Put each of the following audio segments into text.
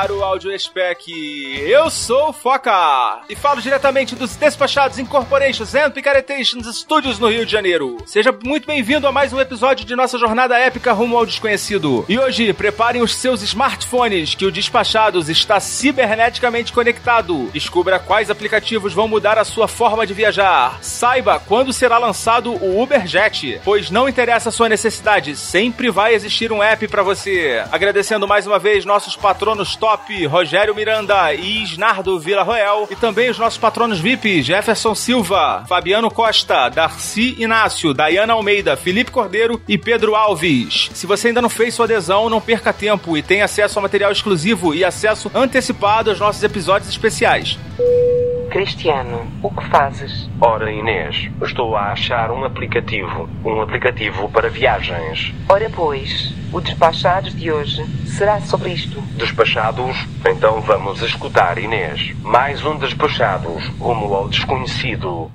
Caro Audio Spec. Eu sou o Foca e falo diretamente dos Despachados Incorporations and Picaretations Studios no Rio de Janeiro. Seja muito bem-vindo a mais um episódio de nossa jornada épica rumo ao desconhecido. E hoje, preparem os seus smartphones que o Despachados está ciberneticamente conectado. Descubra quais aplicativos vão mudar a sua forma de viajar. Saiba quando será lançado o Uberjet, pois não interessa a sua necessidade, sempre vai existir um app para você. Agradecendo mais uma vez nossos patronos top, Rogério Miranda e Isnardo Vila Roel. E também os nossos patronos VIP, Jefferson Silva, Fabiano Costa, Darcy Inácio, Dayana Almeida, Felipe Cordeiro e Pedro Alves. Se você ainda não fez sua adesão, não perca tempo e tem acesso a material exclusivo e acesso antecipado aos nossos episódios especiais. Cristiano, o que fazes? Ora, Inês, estou a achar um aplicativo. Um aplicativo para viagens. Ora, pois, o Despachados de hoje será sobre isto. Despachados? Então vamos escutar, Inês. Mais um Despachados, rumo ao desconhecido.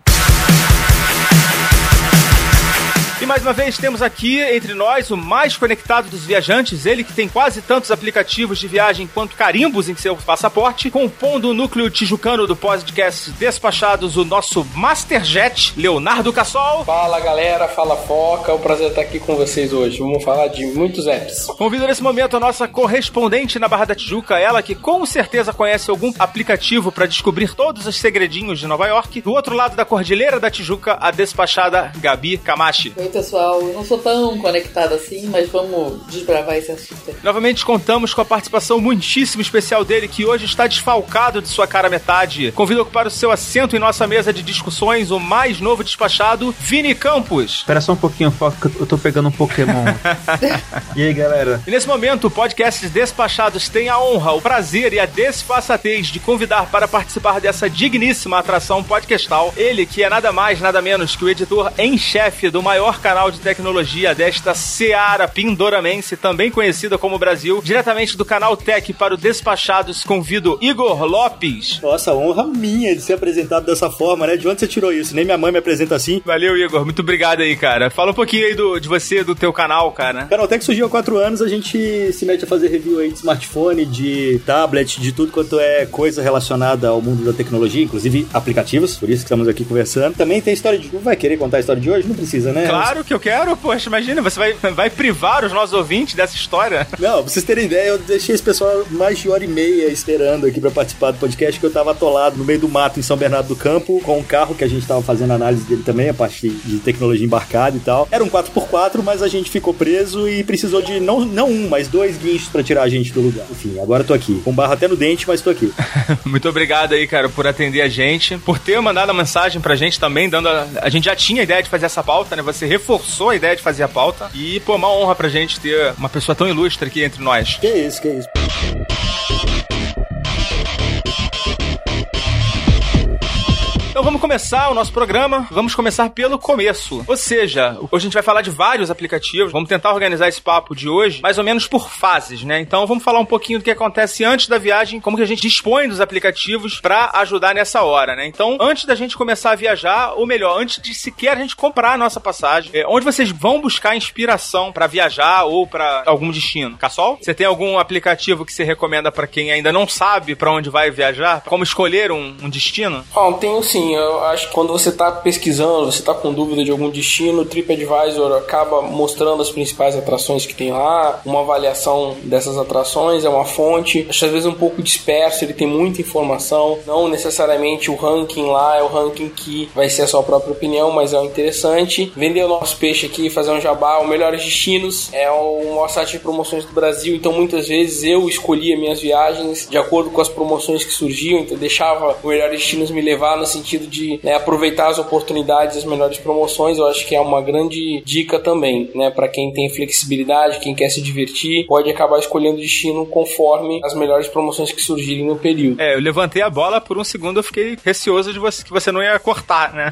E mais uma vez temos aqui entre nós o mais conectado dos viajantes, ele que tem quase tantos aplicativos de viagem quanto carimbos em seu passaporte, compondo o núcleo tijucano do podcast Despachados, o nosso Masterjet, Leonardo Cassol. Fala galera, fala Foca, é um prazer estar aqui com vocês hoje. Vamos falar de muitos apps. Convido nesse momento a nossa correspondente na Barra da Tijuca, ela que com certeza conhece algum aplicativo para descobrir todos os segredinhos de Nova York. Do outro lado da Cordilheira da Tijuca, a despachada Gabi Camachi. Oi, pessoal. Eu não sou tão conectada assim, mas vamos desbravar esse assunto. Novamente contamos com a participação muitíssimo especial dele, que hoje está desfalcado de sua cara metade. Convido a ocupar o seu assento em nossa mesa de discussões, o mais novo despachado, Vini Campos. Espera só um pouquinho, Foca, eu tô pegando um Pokémon. e aí, galera? E nesse momento, o podcast Despachados tem a honra, o prazer e a desfaçatez de convidar para participar dessa digníssima atração podcastal ele que é nada mais, nada menos que o editor em chefe do maior maior canal de tecnologia desta Seara Pindoramense, também conhecida como Brasil, diretamente do canal Tech para o Despachados, convido Igor Lopes. Nossa, honra minha de ser apresentado dessa forma, né? De onde você tirou isso? Nem minha mãe me apresenta assim. Valeu, Igor. Muito obrigado aí, cara. Fala um pouquinho aí do, de você, do teu canal, cara. Canal Tech surgiu há quatro anos, a gente se mete a fazer review aí de smartphone, de tablet, de tudo quanto é coisa relacionada ao mundo da tecnologia, inclusive aplicativos, por isso que estamos aqui conversando. Também tem história de... Vai querer contar a história de hoje? Não precisa, né? Claro Claro que eu quero, poxa, imagina, você vai, vai privar os nossos ouvintes dessa história. Não, pra vocês terem ideia, eu deixei esse pessoal mais de hora e meia esperando aqui pra participar do podcast, que eu tava atolado no meio do mato em São Bernardo do Campo, com um carro que a gente tava fazendo análise dele também, a parte de tecnologia embarcada e tal. Era um 4x4, mas a gente ficou preso e precisou de não, não um, mas dois guinchos pra tirar a gente do lugar. Enfim, agora tô aqui. Com barro até no dente, mas tô aqui. Muito obrigado aí, cara, por atender a gente, por ter mandado a mensagem pra gente também, dando a... a gente já tinha a ideia de fazer essa pauta, né? Você reforçou a ideia de fazer a pauta. E, pô, uma honra pra gente ter uma pessoa tão ilustre aqui entre nós. Que isso, que isso. Então vamos começar o nosso programa. Vamos começar pelo começo. Ou seja, hoje a gente vai falar de vários aplicativos. Vamos tentar organizar esse papo de hoje mais ou menos por fases, né? Então vamos falar um pouquinho do que acontece antes da viagem, como que a gente dispõe dos aplicativos para ajudar nessa hora, né? Então, antes da gente começar a viajar, ou melhor, antes de sequer a gente comprar a nossa passagem, é, onde vocês vão buscar inspiração para viajar ou para algum destino? Cassol? Você tem algum aplicativo que você recomenda para quem ainda não sabe para onde vai viajar? Como escolher um, um destino? Bom, tenho sim eu acho que quando você está pesquisando, você está com dúvida de algum destino, o TripAdvisor acaba mostrando as principais atrações que tem lá, uma avaliação dessas atrações, é uma fonte, acho às vezes um pouco disperso, ele tem muita informação, não necessariamente o ranking lá é o ranking que vai ser a sua própria opinião, mas é interessante. Vender o nosso peixe aqui, fazer um jabá, o Melhores Destinos é o maior site de promoções do Brasil, então muitas vezes eu escolhia minhas viagens de acordo com as promoções que surgiam, então deixava o Melhores Destinos me levar no sentido sentido de né, aproveitar as oportunidades, as melhores promoções, eu acho que é uma grande dica também, né? Para quem tem flexibilidade, quem quer se divertir, pode acabar escolhendo destino conforme as melhores promoções que surgirem no período. É, eu levantei a bola por um segundo, eu fiquei receoso de você, que você não ia cortar, né?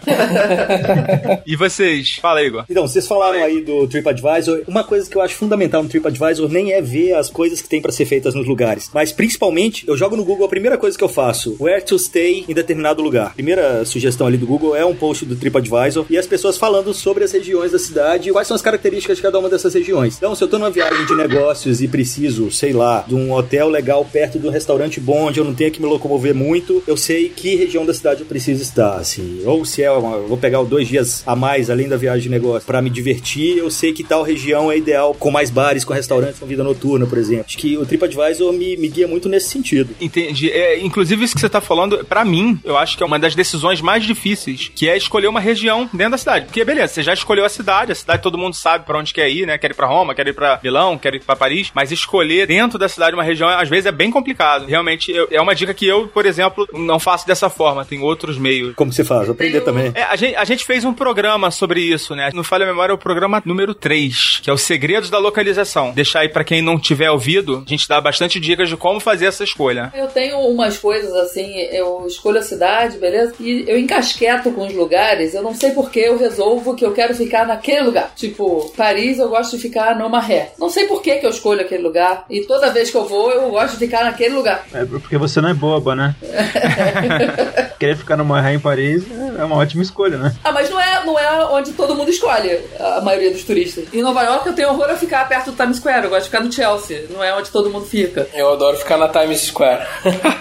e vocês? Fala aí, Igor. Então, vocês falaram aí do TripAdvisor. Uma coisa que eu acho fundamental no TripAdvisor nem é ver as coisas que tem para ser feitas nos lugares, mas principalmente eu jogo no Google a primeira coisa que eu faço, where to stay em determinado lugar. Primeira sugestão ali do Google é um post do TripAdvisor e as pessoas falando sobre as regiões da cidade quais são as características de cada uma dessas regiões. Então, se eu tô numa viagem de negócios e preciso, sei lá, de um hotel legal perto de um restaurante bom, onde eu não tenho que me locomover muito, eu sei que região da cidade eu preciso estar, assim. Ou se é uma, vou pegar dois dias a mais além da viagem de negócio para me divertir, eu sei que tal região é ideal com mais bares, com restaurantes, com vida noturna, por exemplo. Acho que o TripAdvisor me, me guia muito nesse sentido. Entendi. É, inclusive, isso que você tá falando, para mim, eu acho que é uma das decisões mais difíceis, que é escolher uma região dentro da cidade. Porque, beleza, você já escolheu a cidade, a cidade todo mundo sabe para onde quer ir, né? Quer ir pra Roma, quer ir pra Milão, quer ir pra Paris, mas escolher dentro da cidade uma região, às vezes, é bem complicado. Realmente, eu, é uma dica que eu, por exemplo, não faço dessa forma, tem outros meios. Como você faz? Aprender também. É, a gente, a gente fez um programa sobre isso, né? No Falha Memória é o programa número 3, que é os segredos da localização. Deixar aí pra quem não tiver ouvido, a gente dá bastante dicas de como fazer essa escolha. Eu tenho umas coisas assim, eu escolho a cidade, beleza? E eu encasqueto com os lugares, eu não sei porque eu resolvo que eu quero ficar naquele lugar. Tipo, Paris eu gosto de ficar no Maré. Não sei por que, que eu escolho aquele lugar. E toda vez que eu vou, eu gosto de ficar naquele lugar. É porque você não é boba, né? Querer ficar no Maré em Paris é uma ótima escolha, né? Ah, mas não é, não é onde todo mundo escolhe, a maioria dos turistas. Em Nova York eu tenho horror a ficar perto do Times Square, eu gosto de ficar no Chelsea, não é onde todo mundo fica. Eu adoro ficar na Times Square.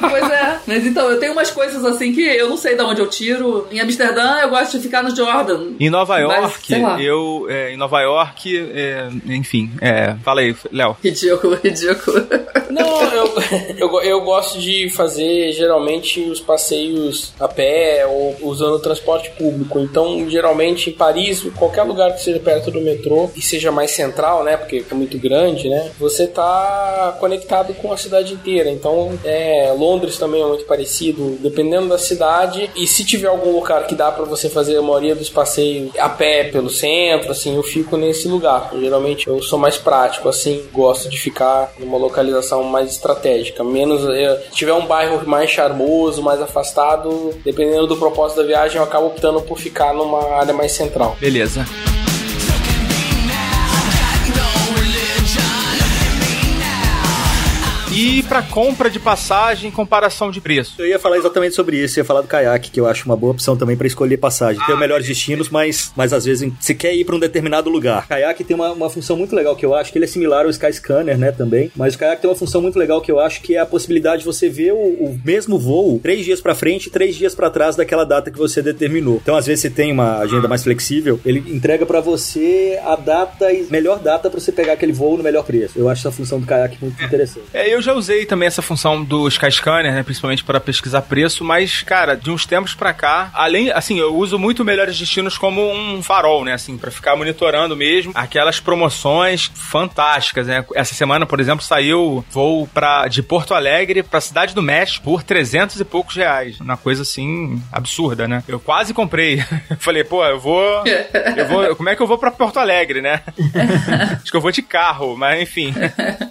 Pois é, mas então, eu tenho umas coisas assim que eu não sei de onde eu tiro. Em Amsterdã eu gosto de ficar no Jordan. Em Nova Mas, York, lá. eu. é, em Nova York, é, enfim, é, fala aí, Léo. Ridículo, ridículo. Não, eu, eu, eu gosto de fazer geralmente os passeios a pé ou usando o transporte público. Então, geralmente em Paris, qualquer lugar que seja perto do metrô e seja mais central, né? Porque é muito grande, né? Você tá conectado com a cidade inteira. Então, é, Londres também é muito parecido, dependendo da cidade. E se tiver algum lugar que dá pra você fazer a maioria dos passeios a pé pelo centro, assim, eu fico nesse lugar. Geralmente eu sou mais prático, assim, gosto de ficar numa localização mais estratégica. Menos, eh, se tiver um bairro mais charmoso, mais afastado, dependendo do propósito da viagem, eu acabo optando por ficar numa área mais central. Beleza. E pra compra de passagem, comparação de preço. Eu ia falar exatamente sobre isso, ia falar do caiaque, que eu acho uma boa opção também para escolher passagem. Tem os melhores destinos, mas, mas às vezes você quer ir para um determinado lugar. O caiaque tem uma, uma função muito legal que eu acho, que ele é similar ao Skyscanner, né, também. Mas o caiaque tem uma função muito legal que eu acho que é a possibilidade de você ver o, o mesmo voo três dias para frente e três dias para trás daquela data que você determinou. Então, às vezes você tem uma agenda mais flexível, ele entrega para você a data e melhor data para você pegar aquele voo no melhor preço. Eu acho essa função do caiaque muito interessante. É, eu já usei também essa função do Skyscanner, né, principalmente para pesquisar preço, mas, cara, de uns tempos pra cá, além, assim, eu uso muito melhores destinos como um farol, né, assim, para ficar monitorando mesmo aquelas promoções fantásticas, né? Essa semana, por exemplo, saiu voo pra, de Porto Alegre pra Cidade do México por 300 e poucos reais, uma coisa assim absurda, né? Eu quase comprei. Falei, pô, eu vou, eu vou, como é que eu vou pra Porto Alegre, né? Acho que eu vou de carro, mas enfim.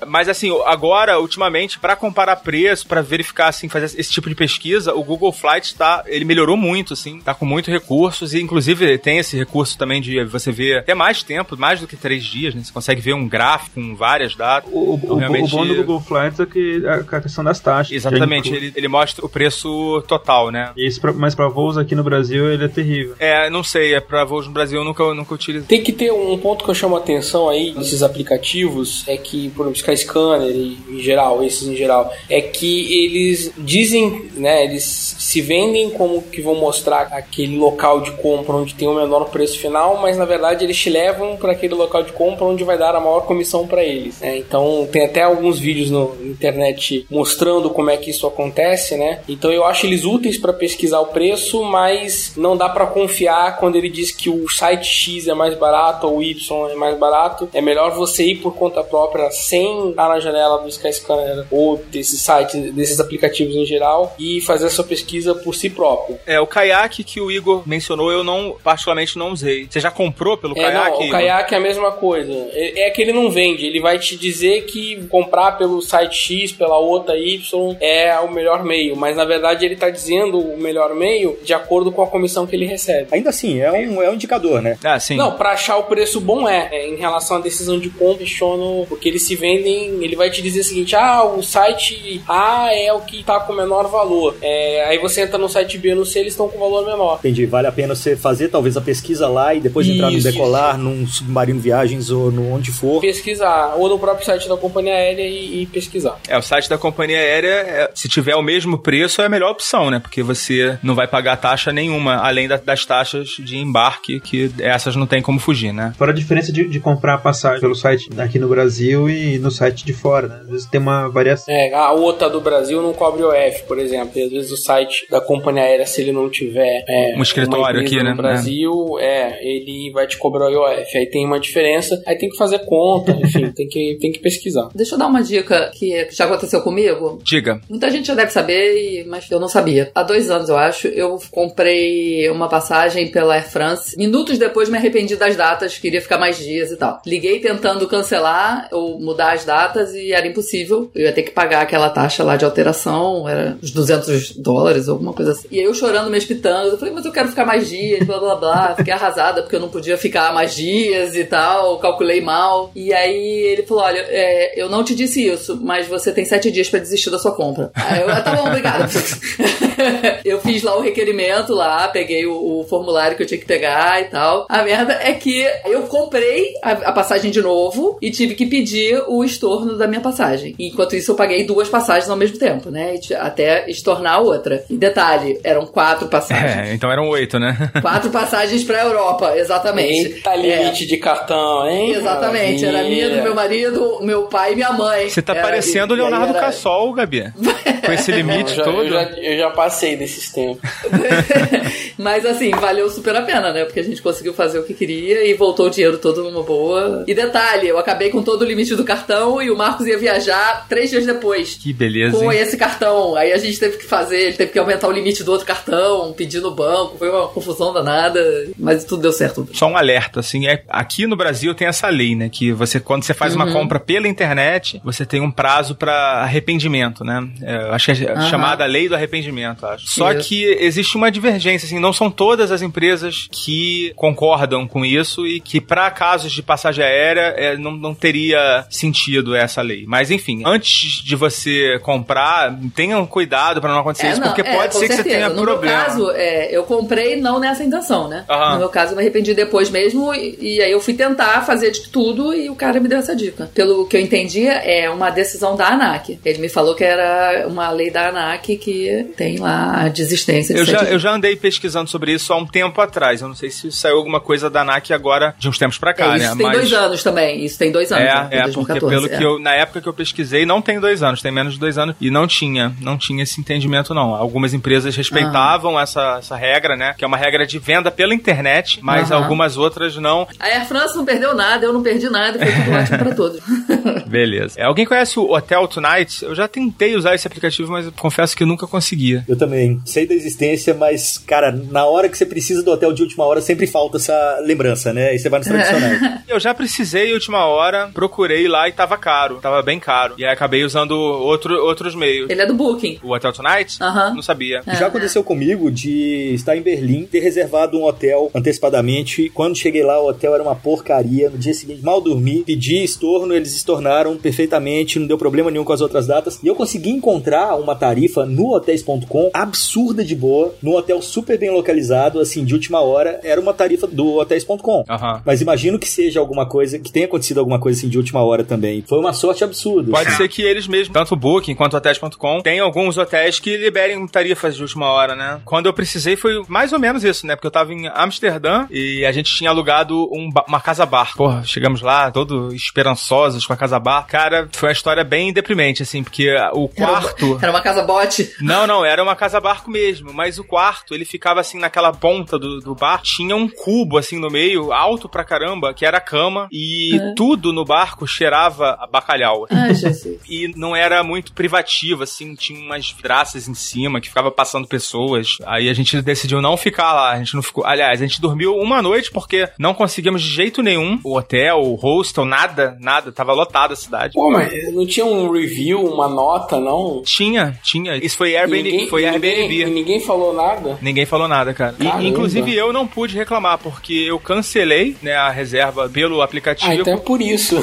Mas assim, agora, ultimamente, pra comparar preço, pra verificar, assim, fazer esse tipo de pesquisa, o Google Flights tá, ele melhorou muito, assim, tá com muitos recursos e, inclusive, tem esse recurso também de você ver até mais tempo, mais do que três dias, né? Você consegue ver um gráfico com várias datas. O, Então, o- realmente- o bom do Google Flights é que é a questão das taxas. Exatamente, ele, ele mostra o preço total, né? Isso pra- mas pra voos aqui no Brasil ele é terrível. É, não sei, é pra voos no Brasil eu nunca, eu nunca utilizei. Tem que ter um ponto que eu chamo a atenção aí desses aplicativos, é que, por exemplo, Skyscanner e em geral, esses em geral, é que eles dizem, né, eles se vendem como que vão mostrar aquele local de compra onde tem o menor preço final, mas na verdade eles te levam para aquele local de compra onde vai dar a maior comissão para eles. né? Então tem até alguns vídeos na internet mostrando como é que isso acontece, né? Então eu acho eles úteis para pesquisar o preço, mas não dá para confiar quando ele diz que o site X é mais barato ou o Y é mais barato. É melhor você ir por conta própria sem estar na janela do Skyscanner galera, ou desses sites, desses aplicativos em geral, e fazer a sua pesquisa por si próprio. É, o caiaque que o Igor mencionou, eu não, particularmente, não usei. Você já comprou pelo É, caiaque? não, o Igor? caiaque é a mesma coisa. É, é que ele não vende, ele vai te dizer que comprar pelo site X, pela outra Y, é o melhor meio, mas na verdade ele tá dizendo o melhor meio de acordo com a comissão que ele recebe. Ainda assim, é um, é um indicador, né? Ah, sim. Não, pra achar o preço bom é. É, Em relação à decisão de compra, questiono, porque eles se vendem, ele vai te dizer o seguinte: ah, o site A é o que tá com menor valor. É, aí você entra no site B no C, eles estão com valor menor. Entendi. Vale a pena você fazer talvez a pesquisa lá e depois entrar no Isso, decolar, num submarino viagens ou no onde for. Pesquisar, ou no próprio site da companhia aérea e, e pesquisar. É, o site da companhia aérea, é, se tiver o mesmo preço, é a melhor opção, né? Porque você não vai pagar taxa nenhuma, além da- das taxas de embarque, que essas não tem como fugir, né? Fora a diferença de, de comprar a passagem pelo site aqui no Brasil e no site de fora, né? Às vezes tem uma variação. É, a outra do Brasil não cobre OF, por exemplo. E às vezes o site da companhia aérea, se ele não tiver é, Um escritório aqui, né? no Brasil, é. ele vai te cobrar o IOF. Aí tem uma diferença, aí tem que fazer conta, enfim, tem que, tem que pesquisar. Deixa eu dar uma dica que já aconteceu comigo. Diga. Muita gente já deve saber, e- mas eu não sabia. Há dois anos, eu acho, eu comprei uma passagem pela Air France. Minutos depois me arrependi das datas, queria ficar mais dias e tal. Liguei tentando cancelar ou mudar as datas e era impossível. Eu ia ter que pagar aquela taxa lá de alteração, era uns 200 dólares, alguma coisa assim. E eu chorando, me espitando, eu falei, mas eu quero ficar mais dias, blá blá blá. Fiquei arrasada porque eu não podia ficar mais dias e tal, calculei mal. E aí ele falou, olha, é, eu não te disse isso, mas você tem sete dias pra desistir da sua compra. Aí eu, ah, tá bom, obrigada. eu fiz lá o requerimento lá, peguei o, o formulário que eu tinha que pegar e tal. A merda é que eu comprei a, a passagem de novo e tive que pedir o estorno da minha passagem. Enquanto isso, eu paguei duas passagens ao mesmo tempo, né? Até estornar a outra. E detalhe, eram quatro passagens. É, então eram oito, né? Quatro passagens pra Europa, exatamente. Eita limite de cartão, hein? É, exatamente, era minha, do meu marido, meu pai e minha mãe. Você tá Era- parecendo o Leonardo era- Cassol, Gabi. Com esse Eu limite já, todo. eu, já, eu já passei desses tempos. Mas assim, valeu super a pena, né? Porque a gente conseguiu fazer o que queria e voltou o dinheiro todo numa boa. E detalhe, eu acabei com todo o limite do cartão e o Marcos ia viajar três dias depois. Que beleza, Com hein? esse cartão. Aí a gente teve que fazer, ele teve que aumentar o limite do outro cartão, pedir no banco, foi uma confusão danada, mas tudo deu certo. Só um alerta, assim, é, aqui no Brasil tem essa lei, né? Que você, quando você faz uma Uhum. compra pela internet, você tem um prazo pra arrependimento, né? É, acho que é Aham. chamada lei do arrependimento, acho. Só Isso. que existe uma divergência, assim, não são todas as empresas que concordam com isso e que para casos de passagem aérea é, não, não teria sentido essa lei. Mas enfim, antes de você comprar, tenham cuidado pra não acontecer isso, não, porque é, pode ser que você certeza. tenha no problema. meu caso, é, eu comprei não nessa intenção, né? Aham. No meu caso, eu me arrependi depois mesmo e, e aí eu fui tentar fazer de tudo e o cara me deu essa dica. Pelo que eu entendi, é uma decisão da ANAC. Ele me falou que era uma lei da ANAC que tem lá a desistência de Eu já, eu já andei pesquisando sobre isso há um tempo atrás. Eu não sei se saiu alguma coisa da ANAC agora, de uns tempos pra cá, É, né? isso tem Mas- dois anos também. Isso tem dois anos. né? É, é, Em porque 2014, pelo é. que eu, na época que eu pesquisei, não tem dois anos, tem menos de dois anos, e não tinha, não tinha esse entendimento, não. Algumas empresas respeitavam essa, essa regra, né? Que é uma regra de venda pela internet, mas Aham. algumas outras não. A Air France não perdeu nada, eu não perdi nada, foi tudo ótimo pra todos. Beleza. É, alguém conhece o Hotel Tonight? Eu já tentei usar esse aplicativo, mas eu confesso que nunca conseguia. Eu também sei da existência, mas, cara, na hora que você precisa do hotel de última hora, sempre falta essa lembrança, né? Aí você vai nos tradicionais. Eu já precisei última hora, procurei lá e tava caro, tava bem caro. E aí acabei usando outro, outros meios. Ele é do Booking. O Hotel Tonight? Aham. Não sabia. É. Já aconteceu comigo de estar em Berlim, ter reservado um hotel antecipadamente. Quando cheguei lá, o hotel era uma porcaria. No dia seguinte, mal dormi, pedi estorno, eles estornaram perfeitamente, não deu problema nenhum com as outras datas. E eu consegui encontrar uma tarifa no hotéis.com absurda de boa, num hotel super bem localizado, assim, de última hora. Era uma tarifa do hotéis.com. Aham. Mas imagino que seja alguma coisa, que tenha acontecido alguma coisa assim de última hora também. Foi uma sorte absurda. Pode que eles mesmos, tanto o Booking quanto o hotéis.com, tem alguns hotéis que liberem tarifas de última hora, né? Quando eu precisei foi mais ou menos isso, né? Porque eu tava em Amsterdã e a gente tinha alugado um uma casa bar. Porra, chegamos lá, todo esperançosos com a casa bar. Cara, foi uma história bem deprimente, assim, porque o quarto. Era uma casa bote. Não, não, era uma casa barco mesmo, mas o quarto, ele ficava assim naquela ponta do, do bar, tinha um cubo assim no meio, alto pra caramba, que era a cama, e tudo no barco cheirava a bacalhau. Ai, Jesus. E não era muito privativo, assim, tinha umas vidraças em cima que ficava passando pessoas. Aí a gente decidiu não ficar lá. A gente não ficou. Aliás, a gente dormiu uma noite porque não conseguimos de jeito nenhum o hotel, o hostel, nada, nada. Tava lotada a cidade. Pô, mas não tinha um review, uma nota, não? Tinha, tinha. Isso foi Airbnb. Ninguém- foi ninguém- Airbnb. e Ninguém falou nada? Ninguém falou nada, cara. E, inclusive eu não pude reclamar, porque eu cancelei né, a reserva pelo aplicativo. Ah, então é por isso.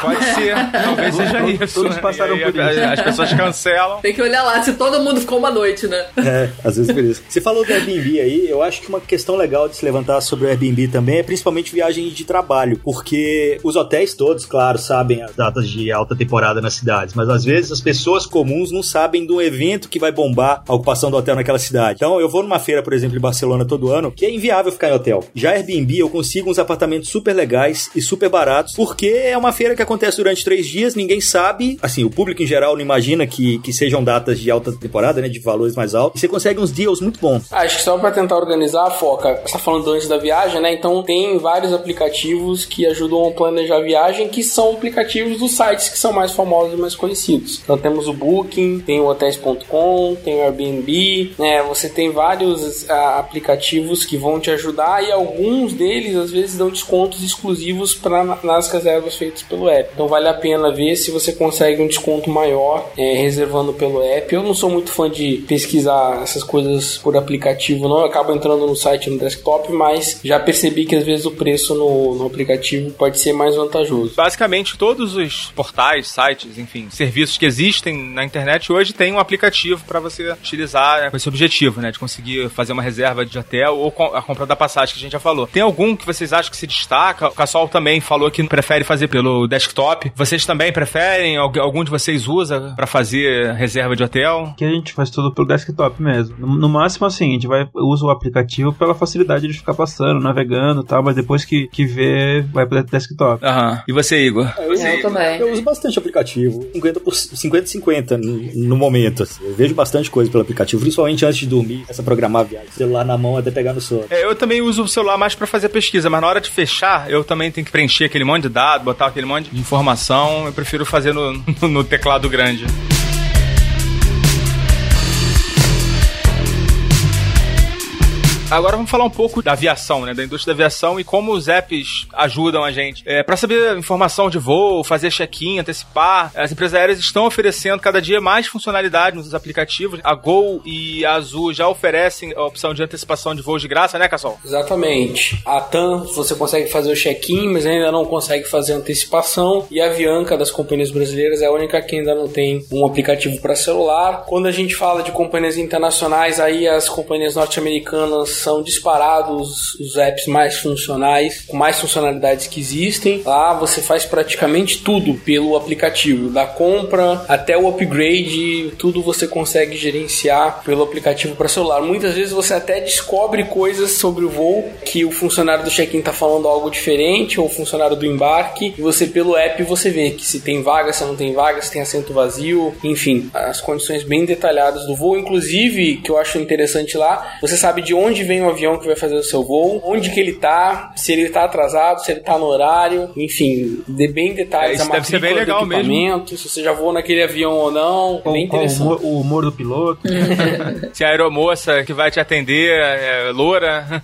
Pode ser, talvez seja isso. Todos né? passaram aí por isso. As pessoas cancelam. Tem que olhar lá se todo mundo ficou uma noite, né? É, às vezes por isso. Você falou do Airbnb aí, eu acho que uma questão legal de se levantar sobre o Airbnb também é principalmente viagem de trabalho, porque os hotéis todos, claro, sabem as datas de alta temporada nas cidades, mas às vezes as pessoas comuns não sabem do evento que vai bombar a ocupação do hotel naquela cidade. Então eu vou numa feira, por exemplo, em Barcelona todo ano, que é inviável ficar em hotel. Já Airbnb eu consigo uns apartamentos super legais e super baratos, porque é uma feira que acontece durante três dias, ninguém sabe, assim, o público em geral não imagina que, que sejam datas de alta temporada, né, de valores mais altos, e você consegue uns deals muito bons. Ah, Acho que só pra tentar organizar a foca, você tá falando antes da viagem, né? Então tem vários aplicativos que ajudam a planejar a viagem, que são aplicativos dos sites que são mais famosos e mais conhecidos. Então temos o Booking, tem o Hotels.com, tem o Airbnb, né? Você tem vários ah, aplicativos que vão te ajudar e alguns deles às vezes dão descontos exclusivos para nas reservas feitas pelo app. Então vale a pena ver se você consegue um desconto maior eh, reservando pelo app. Eu não sou muito fã de pesquisar essas coisas por aplicativo, não. Eu acabo entrando no site no desktop, mas já percebi que às vezes o preço no, no aplicativo pode ser mais vantajoso. Basicamente, todos os portais, sites, enfim, serviços que existem na internet hoje têm um aplicativo para você utilizar né, com esse objetivo, né? De conseguir fazer uma reserva de hotel ou a compra da passagem que a gente já falou. Tem algum que vocês acham que se destaca? O Cassol também falou que prefere fazer pelo desktop. Vocês também preferem? Algu- Algum de vocês usa para fazer reserva de hotel? Que a gente faz tudo pelo desktop mesmo. No, no máximo, assim, a gente vai usa o aplicativo pela facilidade de ficar passando, navegando e tal, mas depois que, que vê, vai pro desktop. Aham. E você, Igor? Eu também. Eu uso bastante aplicativo, 50 por 50 50 no, no momento. assim. Eu vejo bastante coisa pelo aplicativo, principalmente antes de dormir, essa programar a viagem. Celular na mão até pegar no sono. É, eu também uso o celular mais pra fazer pesquisa, mas na hora de fechar, eu também tenho que preencher aquele monte de dados, botar aquele monte de informação. Eu prefiro fazer no, no teclado grande. Agora vamos falar um pouco da aviação, né? Da indústria da aviação e como os apps ajudam a gente. É, para saber informação de voo, fazer check-in, antecipar, as empresas aéreas estão oferecendo cada dia mais funcionalidade nos aplicativos. A Gol e a Azul já oferecem a opção de antecipação de voos de graça, né, Cassol? Exatamente. A TAM você consegue fazer o check-in, mas ainda não consegue fazer antecipação. E a Avianca das companhias brasileiras é a única que ainda não tem um aplicativo para celular. Quando a gente fala de companhias internacionais, aí as companhias norte-americanas são disparados os apps mais funcionais, com mais funcionalidades que existem. Lá você faz praticamente tudo pelo aplicativo, da compra até o upgrade, tudo você consegue gerenciar pelo aplicativo para celular. Muitas vezes você até descobre coisas sobre o voo que o funcionário do check-in está falando algo diferente ou o funcionário do embarque e você pelo app você vê que se tem vaga, se não tem vaga, se tem assento vazio, enfim, as condições bem detalhadas do voo, inclusive que eu acho interessante lá, você sabe de onde vem o avião que vai fazer o seu voo, onde que ele tá, se ele tá atrasado, se ele tá no horário, enfim, de bem É, detalhes isso a deve ser bem legal mesmo. equipamento, se você já voou naquele avião ou não, é Qual, bem qual o, interessante. humor, o humor do piloto. Se a aeromoça que vai te atender é loura.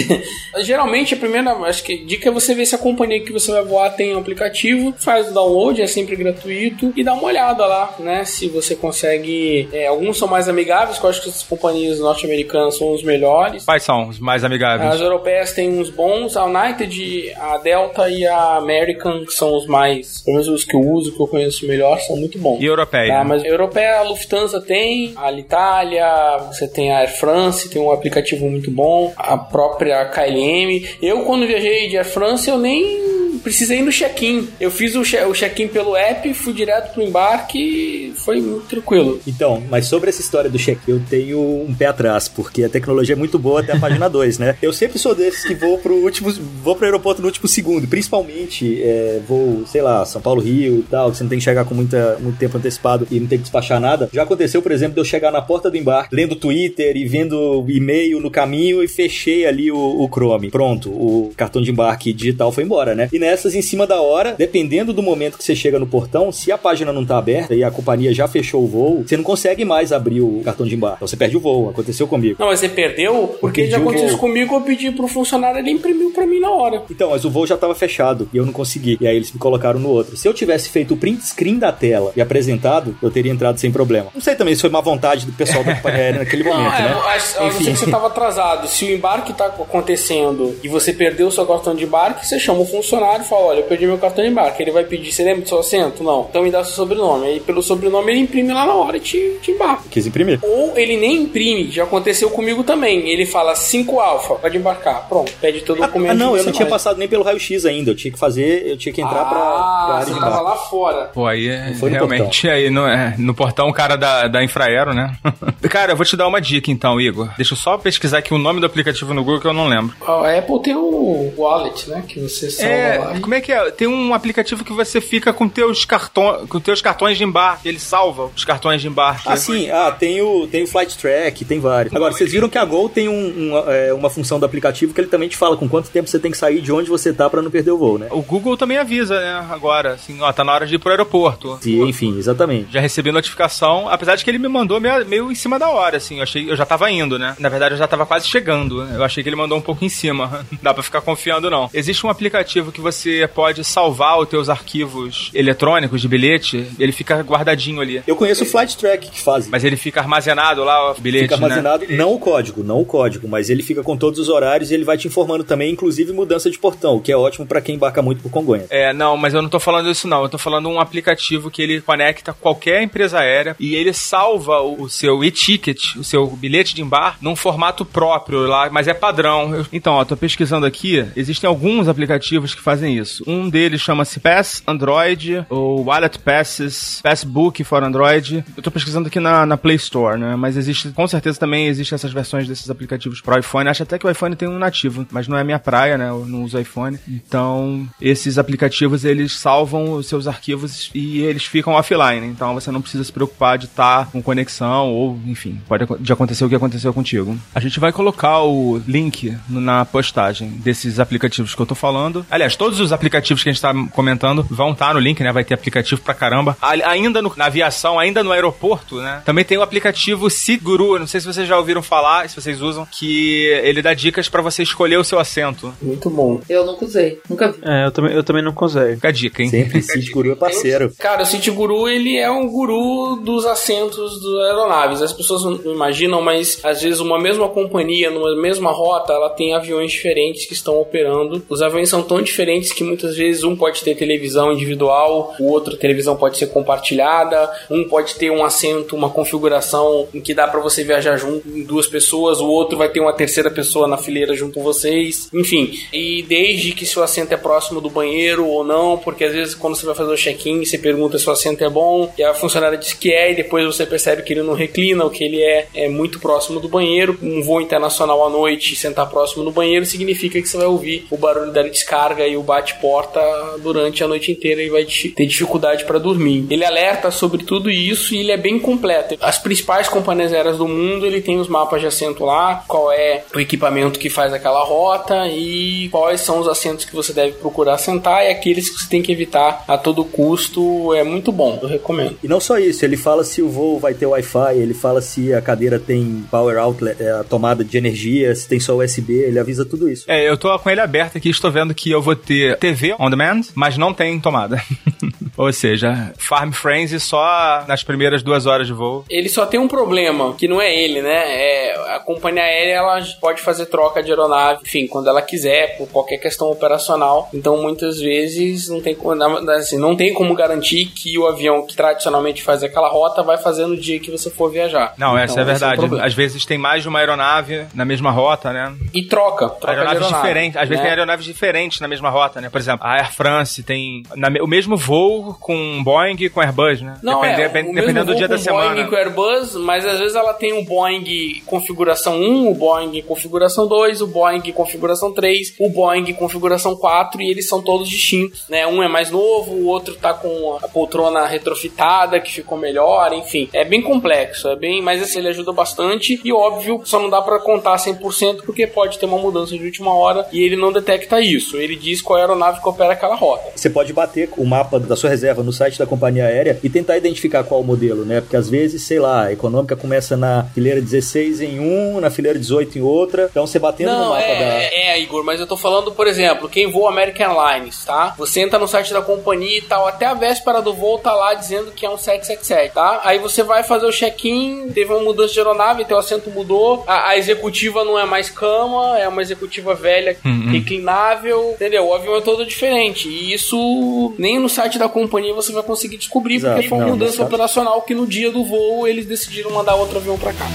Geralmente, a primeira acho que, dica é você ver se a companhia que você vai voar tem um aplicativo, faz o download, é sempre gratuito, e dá uma olhada lá, né? Se você consegue. é, alguns são mais amigáveis, que eu acho que as companhias norte-americanas são os melhores. Quais são os mais As amigáveis? europeias têm uns bons, a United, a Delta e a American que são os mais, pelo menos os que eu uso, que eu conheço melhor, são muito bons. E europeia? Tá, mas a europeia, a Lufthansa tem, a Alitalia, você tem a Air France, tem um aplicativo muito bom, a própria KLM. Eu, quando viajei de Air France, eu nem precisei ir no check-in. Eu fiz o che- o check-in pelo app, fui direto pro embarque e foi muito tranquilo. Então, mas sobre essa história do check, eu tenho um pé atrás, porque a tecnologia é muito boa até a página 2, né? Eu sempre sou desses que vou pro último, vou pro aeroporto no último segundo, principalmente é, vou, sei lá, São Paulo, Rio e tal, que você não tem que chegar com muita, muito tempo antecipado e não tem que despachar nada. Já aconteceu, por exemplo, de eu chegar na porta do embarque, lendo Twitter e vendo e-mail no caminho e fechei ali o, o Chrome. Pronto, o cartão de embarque digital foi embora, né? E nessa essas em cima da hora, dependendo do momento que você chega no portão, se a página não tá aberta e a companhia já fechou o voo, você não consegue mais abrir o cartão de embarque. Então você perde o voo. Aconteceu comigo. Não, mas você perdeu porque já aconteceu voo. comigo, eu pedi pro funcionário, ele imprimiu pra mim na hora. Então, mas o voo já tava fechado e eu não consegui. E aí eles me colocaram no outro. Se eu tivesse feito o print screen da tela e apresentado, eu teria entrado sem problema. Não sei também se foi má vontade do pessoal da companhia aérea naquele Não, momento, é, né? a, a não ser que você tava atrasado. Se o embarque tá acontecendo e você perdeu o seu cartão de embarque, você chama o funcionário e fala: Olha, eu perdi meu cartão de embarque. Ele vai pedir: Você lembra do seu assento? Não. Então me dá seu sobrenome. Aí pelo sobrenome ele imprime lá na hora e te, te embarca. Quis imprimir. Ou ele nem imprime, já aconteceu comigo também. Ele fala 5 alfa, pode embarcar. Pronto, pede todo o documento. Ah, não, eu não tinha vai. passado nem pelo raio-x ainda. Eu tinha que fazer, eu tinha que entrar pra, pra Ah, área você de tava lá fora. Pô, aí é, Não foi no realmente aí no, é, no portão o cara da, da Infraero, né? cara, eu vou te dar uma dica então, Igor. Deixa eu só pesquisar aqui o nome do aplicativo no Google que eu não lembro. A Apple tem o wallet, né? Que você salva lá. Como é que é? Tem um aplicativo que você fica com teus, cartão, com teus cartões de embarque. Ele salva os cartões de embarque. Ah, sim, ah, tem o, tem o Flight Track, tem vários. Agora, vocês viram que a Gol tem um- um, é, uma função do aplicativo que ele também te fala com quanto tempo você tem que sair de onde você tá pra não perder o voo, né? O Google também avisa, né? Agora, assim, ó, tá na hora de ir pro aeroporto. Sim, enfim, exatamente. Já recebi notificação, apesar de que ele me mandou meio, meio em cima da hora, assim. Eu achei, eu já tava indo, né? Na verdade, eu já tava quase chegando. Eu achei que ele mandou um pouco em cima. Não dá pra ficar confiando, não. Existe um aplicativo que você pode salvar os teus arquivos eletrônicos de bilhete. Ele fica guardadinho ali. Eu conheço o Flight Track que faz. Mas ele fica armazenado lá, o bilhete, Fica armazenado, né? não o código, não o código, mas ele fica com todos os horários e ele vai te informando também, inclusive mudança de portão, o que é ótimo pra quem embarca muito por Congonha. É, não, mas eu não tô falando isso não. Eu tô falando um aplicativo que ele conecta qualquer empresa aérea e ele salva o, seu e-ticket, o seu bilhete de embarque, num formato próprio lá, mas é padrão. Então, ó, tô pesquisando aqui, existem alguns aplicativos que fazem isso. Um deles chama-se Pass Android, ou Wallet Passes, Passbook for Android. Eu tô pesquisando aqui na, na Play Store, né? Mas existe, com certeza também existem essas versões desses aplicativos pro iPhone. Acho até que o iPhone tem um nativo, mas não é minha praia, né? Eu não uso iPhone. Então, esses aplicativos, eles salvam os seus arquivos e eles ficam offline. Então, você não precisa se preocupar de estar com conexão ou, enfim, pode de acontecer o que aconteceu contigo. A gente vai colocar o link na postagem desses aplicativos que eu tô falando. Aliás, todos os aplicativos que a gente tá comentando vão estar no link, né? Vai ter aplicativo pra caramba. A- ainda no- na aviação, ainda no aeroporto, né? Também tem o aplicativo Siguru. Não sei se vocês já ouviram falar, se vocês usam, que ele dá dicas pra você escolher o seu assento. Muito bom. Eu nunca usei, nunca vi. É, eu também, eu também não consigo. Fica a dica, hein? Sempre Cid Guru é parceiro. Cara, o City Guru, ele é um guru dos assentos das aeronaves. As pessoas não imaginam, mas às vezes uma mesma companhia, numa mesma rota, ela tem aviões diferentes que estão operando. Os aviões são tão diferentes que muitas vezes um pode ter televisão individual, o outro televisão pode ser compartilhada, um pode ter um assento, uma configuração em que dá pra você viajar junto em duas pessoas, o outro vai ter uma terceira pessoa na fileira junto com vocês. Enfim, e desde que seu assento é próximo do banheiro ou não, porque às vezes quando você vai fazer o check-in, você pergunta se o assento é bom, e a funcionária diz que é, e depois você percebe que ele não reclina, ou que ele é, é muito próximo do banheiro. Um voo internacional à noite, sentar próximo do banheiro, significa que você vai ouvir o barulho da descarga e o bate-porta durante a noite inteira e vai te- ter dificuldade para dormir. Ele alerta sobre tudo isso e ele é bem completo. As principais companhias aéreas do mundo, ele tem os mapas de assento lá, qual é o equipamento que faz aquela rota e quais são os assentos que você deve procurar sentar e aqueles que você tem que evitar a todo custo. É muito bom, eu recomendo. E não só isso, ele fala se o voo vai ter Wi-Fi, ele fala se a cadeira tem power outlet, é, a tomada de energia, se tem só USB, ele avisa tudo isso. É, eu tô com ele aberto aqui, estou vendo que eu vou ter TV on demand, mas não tem tomada. Ou seja, Farm Frenzy só nas primeiras duas horas de voo. Ele só tem um problema, que não é ele, né? É, a companhia aérea ela pode fazer troca de aeronave, enfim, quando ela quiser, por qualquer questão operacional. Então, muitas vezes não tem, como- assim, não tem como garantir que o avião que tradicionalmente faz aquela rota vai fazer no dia que você for viajar. Não, Então, essa é o verdade. problema. Às vezes tem mais de uma aeronave na mesma rota, né? E troca, troca aeronaves aeronave, diferentes. Às vezes né? tem aeronaves diferentes na mesma rota, né? Por exemplo, a Air France tem na o mesmo voo com Boeing e com Airbus, né? Não, Depende- é, dependendo mesmo do dia da com Boeing semana. e com Airbus, mas às vezes ela tem o Boeing configuração 1, o Boeing configuração 2, o Boeing configuração 3, o Boeing configuração 4 e eles são todos distintos, né? Um é mais novo, o outro tá com a poltrona retrofitada que ficou melhor, enfim. É bem complexo, é bem, mas assim, ele ajuda bastante e óbvio, só não dá pra contar 100% porque pode ter uma mudança de última hora e ele não detecta isso. Ele diz qual é aeronave que opera aquela rota. Você pode bater o mapa da sua reserva no site da companhia aérea e tentar identificar qual o modelo, né? Porque às vezes, sei lá, a econômica começa na fileira 16 em um, na fileira 18 em outra. Então você batendo no Não, mapa é, da. é, é, Igor, mas eu tô falando, por exemplo, quem voa American Airlines, tá? Você entra no site da companhia e tal, até a véspera do voo tá lá dizendo que é um 777, tá? Aí você vai fazer o check-in, teve uma mudança de aeronave, teu assento mudou, a, a executiva não é mais cama, é uma executiva velha, Uhum. reclinável, entendeu? O avião é todo diferente. E isso nem no site da companhia você vai conseguir descobrir, Exato, porque foi uma mudança operacional que no dia do voo eles decidiram mandar outro avião pra cá.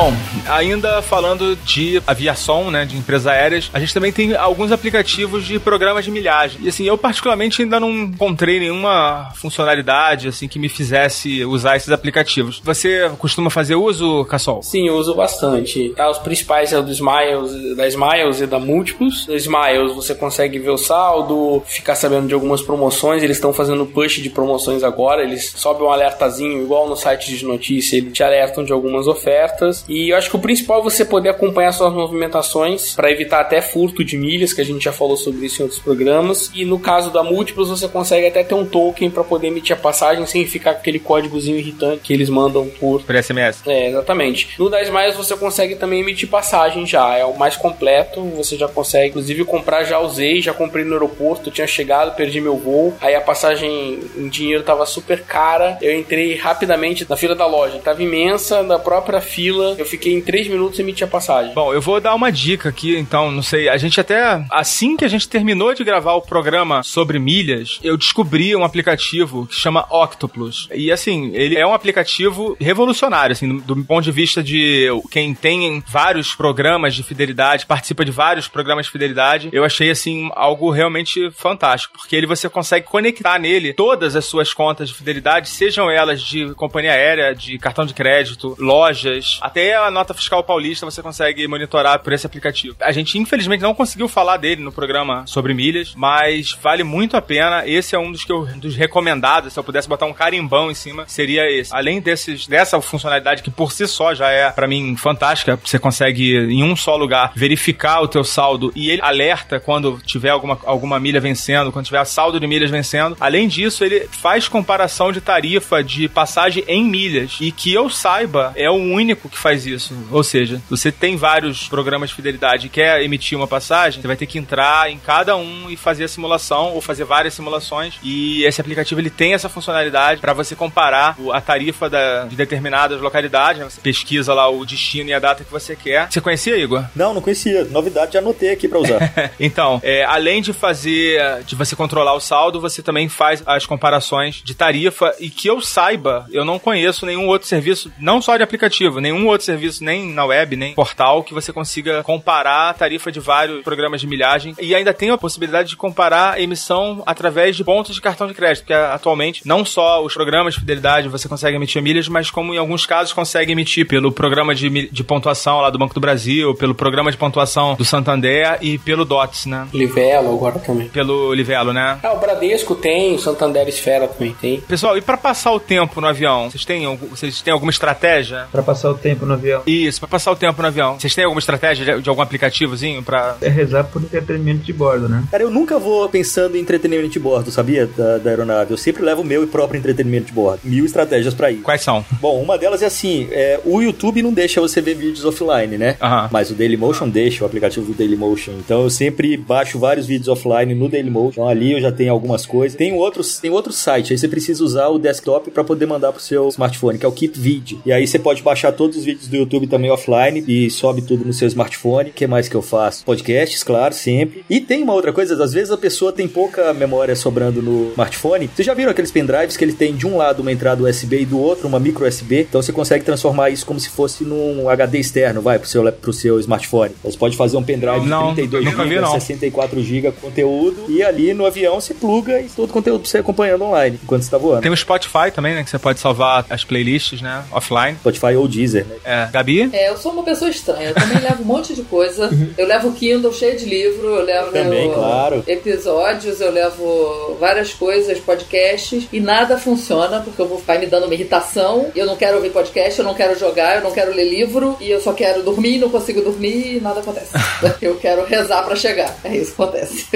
Bom, ainda falando de aviação, né, de empresas aéreas, a gente também tem alguns aplicativos de programas de milhagem. E assim, eu particularmente ainda não encontrei nenhuma funcionalidade assim que me fizesse usar esses aplicativos. Você costuma fazer uso, Cassol? Sim, eu uso bastante. Tá, os principais é o do Smiles, da Smiles e da Múltiplos. No Smiles você consegue ver o saldo, ficar sabendo de algumas promoções. Eles estão fazendo push de promoções agora. Eles sobem um alertazinho, igual no site de notícia, eles te alertam de algumas ofertas. E eu acho que o principal é você poder acompanhar suas movimentações para evitar até furto de milhas, que a gente já falou sobre isso em outros programas. E no caso da Múltiplos, você consegue até ter um token para poder emitir a passagem sem ficar com aquele códigozinho irritante que eles mandam por Por SMS? é, exatamente. No 10 mais você consegue também emitir passagem já, é o mais completo, você já consegue, inclusive comprar já usei, já comprei no aeroporto, tinha chegado, perdi meu voo, aí a passagem em dinheiro tava super cara, eu entrei rapidamente na fila da loja, tava imensa, na própria fila, eu fiquei em 3 minutos e emiti a passagem. Bom, eu vou dar uma dica aqui, então, não sei. A gente até, assim que a gente terminou de gravar o programa sobre milhas, eu descobri um aplicativo que chama Octopus. E assim, ele é um aplicativo revolucionário, assim, do ponto de vista de quem tem vários programas de fidelidade, participa de vários programas de fidelidade. Eu achei, assim, algo realmente fantástico, porque ele você consegue conectar nele todas as suas contas de fidelidade, sejam elas de companhia aérea, de cartão de crédito, lojas, até a nota fiscal paulista você consegue monitorar por esse aplicativo. A gente, infelizmente, não conseguiu falar dele no programa sobre milhas, mas vale muito a pena. Esse é um dos que eu, dos recomendados. Se eu pudesse botar um carimbão em cima, seria esse. Além desses, dessa funcionalidade que por si só já é, pra mim, fantástica. Você consegue, em um só lugar, verificar o teu saldo e ele alerta quando tiver alguma, alguma milha vencendo, quando tiver saldo de milhas vencendo. Além disso, ele faz comparação de tarifa de passagem em milhas. E que eu saiba, é o único que faz isso. Ou seja, você tem vários programas de fidelidade e quer emitir uma passagem, você vai ter que entrar em cada um e fazer a simulação ou fazer várias simulações. E esse aplicativo ele tem essa funcionalidade para você comparar a tarifa da- de determinadas localidades. né? Você pesquisa lá o destino e a data que você quer. Você conhecia, Igor? Não, não conhecia. Novidade, já anotei aqui pra usar. então, é, além de fazer, de você controlar o saldo, você também faz as comparações de tarifa e que eu saiba, eu não conheço nenhum outro serviço, não só de aplicativo, nenhum outro serviço, nem na web, nem portal, que você consiga comparar a tarifa de vários programas de milhagem e ainda tem a possibilidade de comparar a emissão através de pontos de cartão de crédito, porque atualmente não só os programas de fidelidade você consegue emitir milhas, mas como em alguns casos consegue emitir pelo programa de, de pontuação lá do Banco do Brasil, pelo programa de pontuação do Santander e pelo DOTS, né? Livelo agora também. Pelo Livelo, né? Ah, o Bradesco tem, o Santander Esfera também tem. Pessoal, e pra passar o tempo no avião, vocês têm, algum- vocês têm alguma estratégia? Pra passar o tempo no avião. Isso, pra passar o tempo no avião. Vocês têm alguma estratégia de, de algum aplicativozinho pra. É rezar por entretenimento de bordo, né? Cara, eu nunca vou pensando em entretenimento de bordo, sabia? Da, da aeronave. Eu sempre levo o meu próprio entretenimento de bordo. Mil estratégias pra ir. Quais são? Bom, uma delas é assim: é, o YouTube não deixa você ver vídeos offline, né? Aham. Mas o Dailymotion deixa, o aplicativo do Dailymotion. Então eu sempre baixo vários vídeos offline no Dailymotion. Então ali eu já tenho algumas coisas. Tem outros, tem outro site, aí você precisa usar o desktop para poder mandar pro seu smartphone, que é o Keep Video. E aí você pode baixar todos os vídeos do YouTube também offline e sobe tudo no seu smartphone. O que mais que eu faço? Podcasts, claro, sempre. E tem uma outra coisa, às vezes a pessoa tem pouca memória sobrando no smartphone. Vocês já viram aqueles pendrives que ele tem de um lado uma entrada USB e do outro uma micro USB? Então você consegue transformar isso como se fosse num HD externo, vai, pro seu, pro seu smartphone. Você pode fazer um pendrive Não, de 32 nunca vi, GB, não. 64 GB conteúdo e ali no avião você pluga e todo o conteúdo pra você acompanhando online enquanto você tá voando. Tem o Spotify também, né? Que você pode salvar as playlists, né? Offline. Spotify ou Deezer, né? É. Gabi? É, eu sou uma pessoa estranha. Eu também levo um monte de coisa. Eu levo Kindle cheio de livro, eu levo Também, claro. episódios, eu levo várias coisas, podcasts, e nada funciona porque eu vou ficar me dando uma irritação. Eu não quero ouvir podcast, eu não quero jogar, eu não quero ler livro, e eu só quero dormir, não consigo dormir e nada acontece. eu quero rezar pra chegar. É isso que acontece.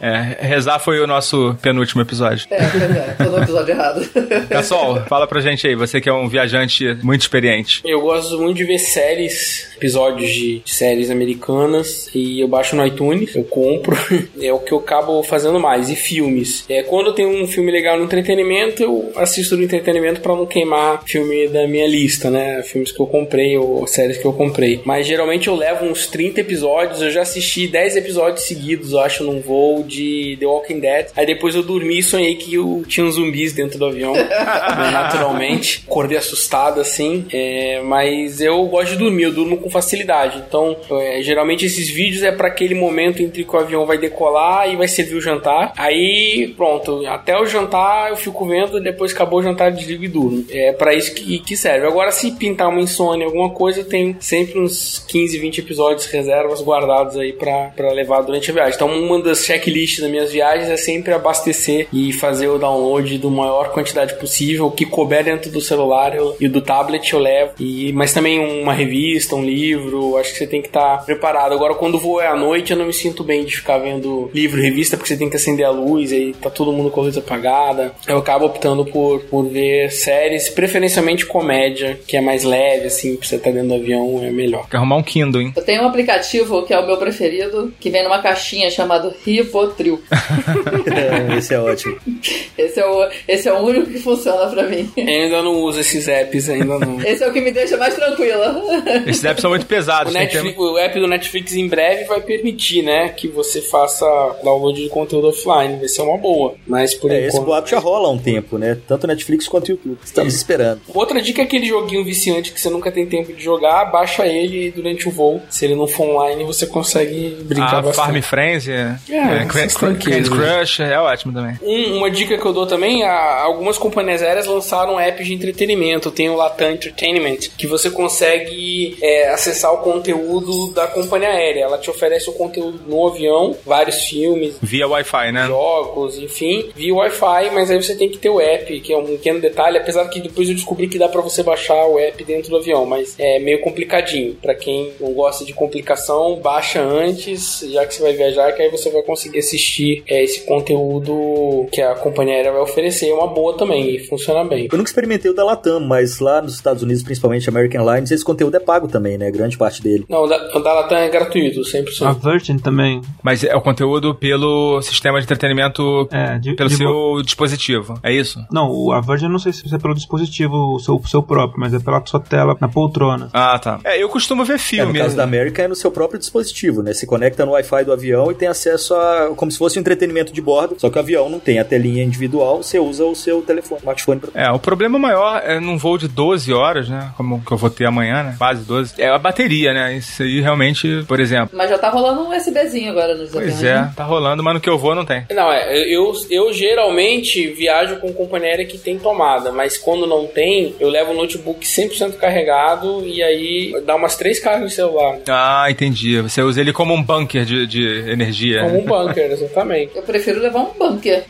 É, rezar foi o nosso penúltimo episódio. é, é, tô no episódio errado. Pessoal, fala pra gente aí, você que é um viajante muito experiente. Eu gosto muito de ver séries, episódios de séries americanas e eu baixo no iTunes, eu compro, é o que eu acabo fazendo mais. E filmes. É, quando tenho um filme legal no entretenimento, eu assisto no entretenimento pra não queimar filme da minha lista, né? Filmes que eu comprei ou séries que eu comprei. Mas geralmente eu levo uns 30 episódios, eu já assisti 10 episódios seguidos, eu acho, num voo de The Walking Dead. Aí depois eu dormi e sonhei que eu tinha zumbis dentro do avião, naturalmente. Acordei assustado assim, é, mas eu gosto de dormir, eu durmo com facilidade. Então, é, geralmente esses vídeos é para aquele momento entre que o avião vai decolar e vai servir o jantar. Aí, pronto, até o jantar eu fico vendo, depois acabou o jantar, eu desligo e durmo. É para isso que, que serve. Agora, se pintar uma insônia, alguma coisa, tem sempre uns 15, 20 episódios reservas guardados aí pra levar durante a viagem. Então, uma das checklists das minhas viagens é sempre abastecer e fazer o download do maior quantidade possível. O que couber dentro do celular eu- e do tablet eu levo. E, mas também uma revista, um livro, acho que você tem que estar preparado. Agora, quando o voo é à noite, eu não me sinto bem de ficar vendo livro, revista, porque você tem que acender a luz, aí tá todo mundo com a luz apagada. Eu acabo optando por, por ver séries, preferencialmente comédia, que é mais leve, assim, pra você estar dentro do avião, é melhor. Tem que arrumar um Kindle, hein? Eu tenho um aplicativo que é o meu preferido, que vem numa caixinha chamado Rivotril. É, esse é ótimo. Esse é o, esse é o único que funciona pra mim. Eu ainda não uso esses apps, ainda não. Esse é o que me deixa mais tranquila. Esses apps são muito pesados. O, ter- Netflix- o app do Netflix em breve vai permitir, né, que você faça download de conteúdo offline. Vai ser uma boa. Mas por É, esse enquanto. boato já rola há um tempo, né? Tanto Netflix quanto YouTube. Estamos esperando. Outra dica é aquele joguinho viciante que você nunca tem tempo de jogar, baixa ele durante o voo. Se ele não for online, você consegue brincar Ah, bastante. Farm Friends, é, É, é, Candy. Crush, é ótimo também. Um- uma dica que eu dou também, algumas companhias aéreas lançaram apps de entretenimento. Tem o Latam Entertainment, que você consegue é, acessar o conteúdo da companhia aérea. Ela te oferece o conteúdo no avião, vários filmes, Via Wi-Fi, né? jogos, enfim, via Wi-Fi, mas aí você tem que ter o app, que é um pequeno detalhe, apesar que depois eu descobri que dá pra você baixar o app dentro do avião, mas é meio complicadinho. Pra quem não gosta de complicação, baixa antes, já que você vai viajar, que aí você vai conseguir assistir é, esse conteúdo que a companhia aérea vai oferecer. É uma boa também e funciona bem. Eu nunca experimentei o da Latam, mas lá nos Estados Unidos, principalmente American Airlines, esse conteúdo é pago também, né? Grande parte dele. Não, o da, o da Latam é gratuito, 100%. A Virgin também. Mas é o conteúdo pelo sistema de entretenimento É, de, pelo de- seu dispositivo. É isso? Não, o- a Virgin eu não sei se é pelo dispositivo o seu, seu próprio, mas é pela sua tela na poltrona. Ah, tá. É, eu costumo ver É, no filme. caso da American é no seu próprio dispositivo, né? Se conecta no Wi-Fi do avião e tem acesso a como se fosse um entretenimento de bordo, só que o avião não tem a telinha individual, você usa o seu telefone, smartphone pra... É, o problema maior é num voo de 12 horas, né? Como que eu vou ter amanhã, né? Quase 12. É a bateria, né? Isso aí realmente, por exemplo. Mas já tá rolando um USBzinho agora nos aviões. Pois é, né? tá rolando, mas no que eu vou não tem. Não, é, eu, eu geralmente viajo com companhia aérea que tem tomada, mas quando não tem, eu levo o notebook 100% carregado e aí dá umas três cargas de celular. Ah, entendi. Você usa ele como um bunker de, de energia. Como um bunker, exatamente. Eu prefiro levar um bunker.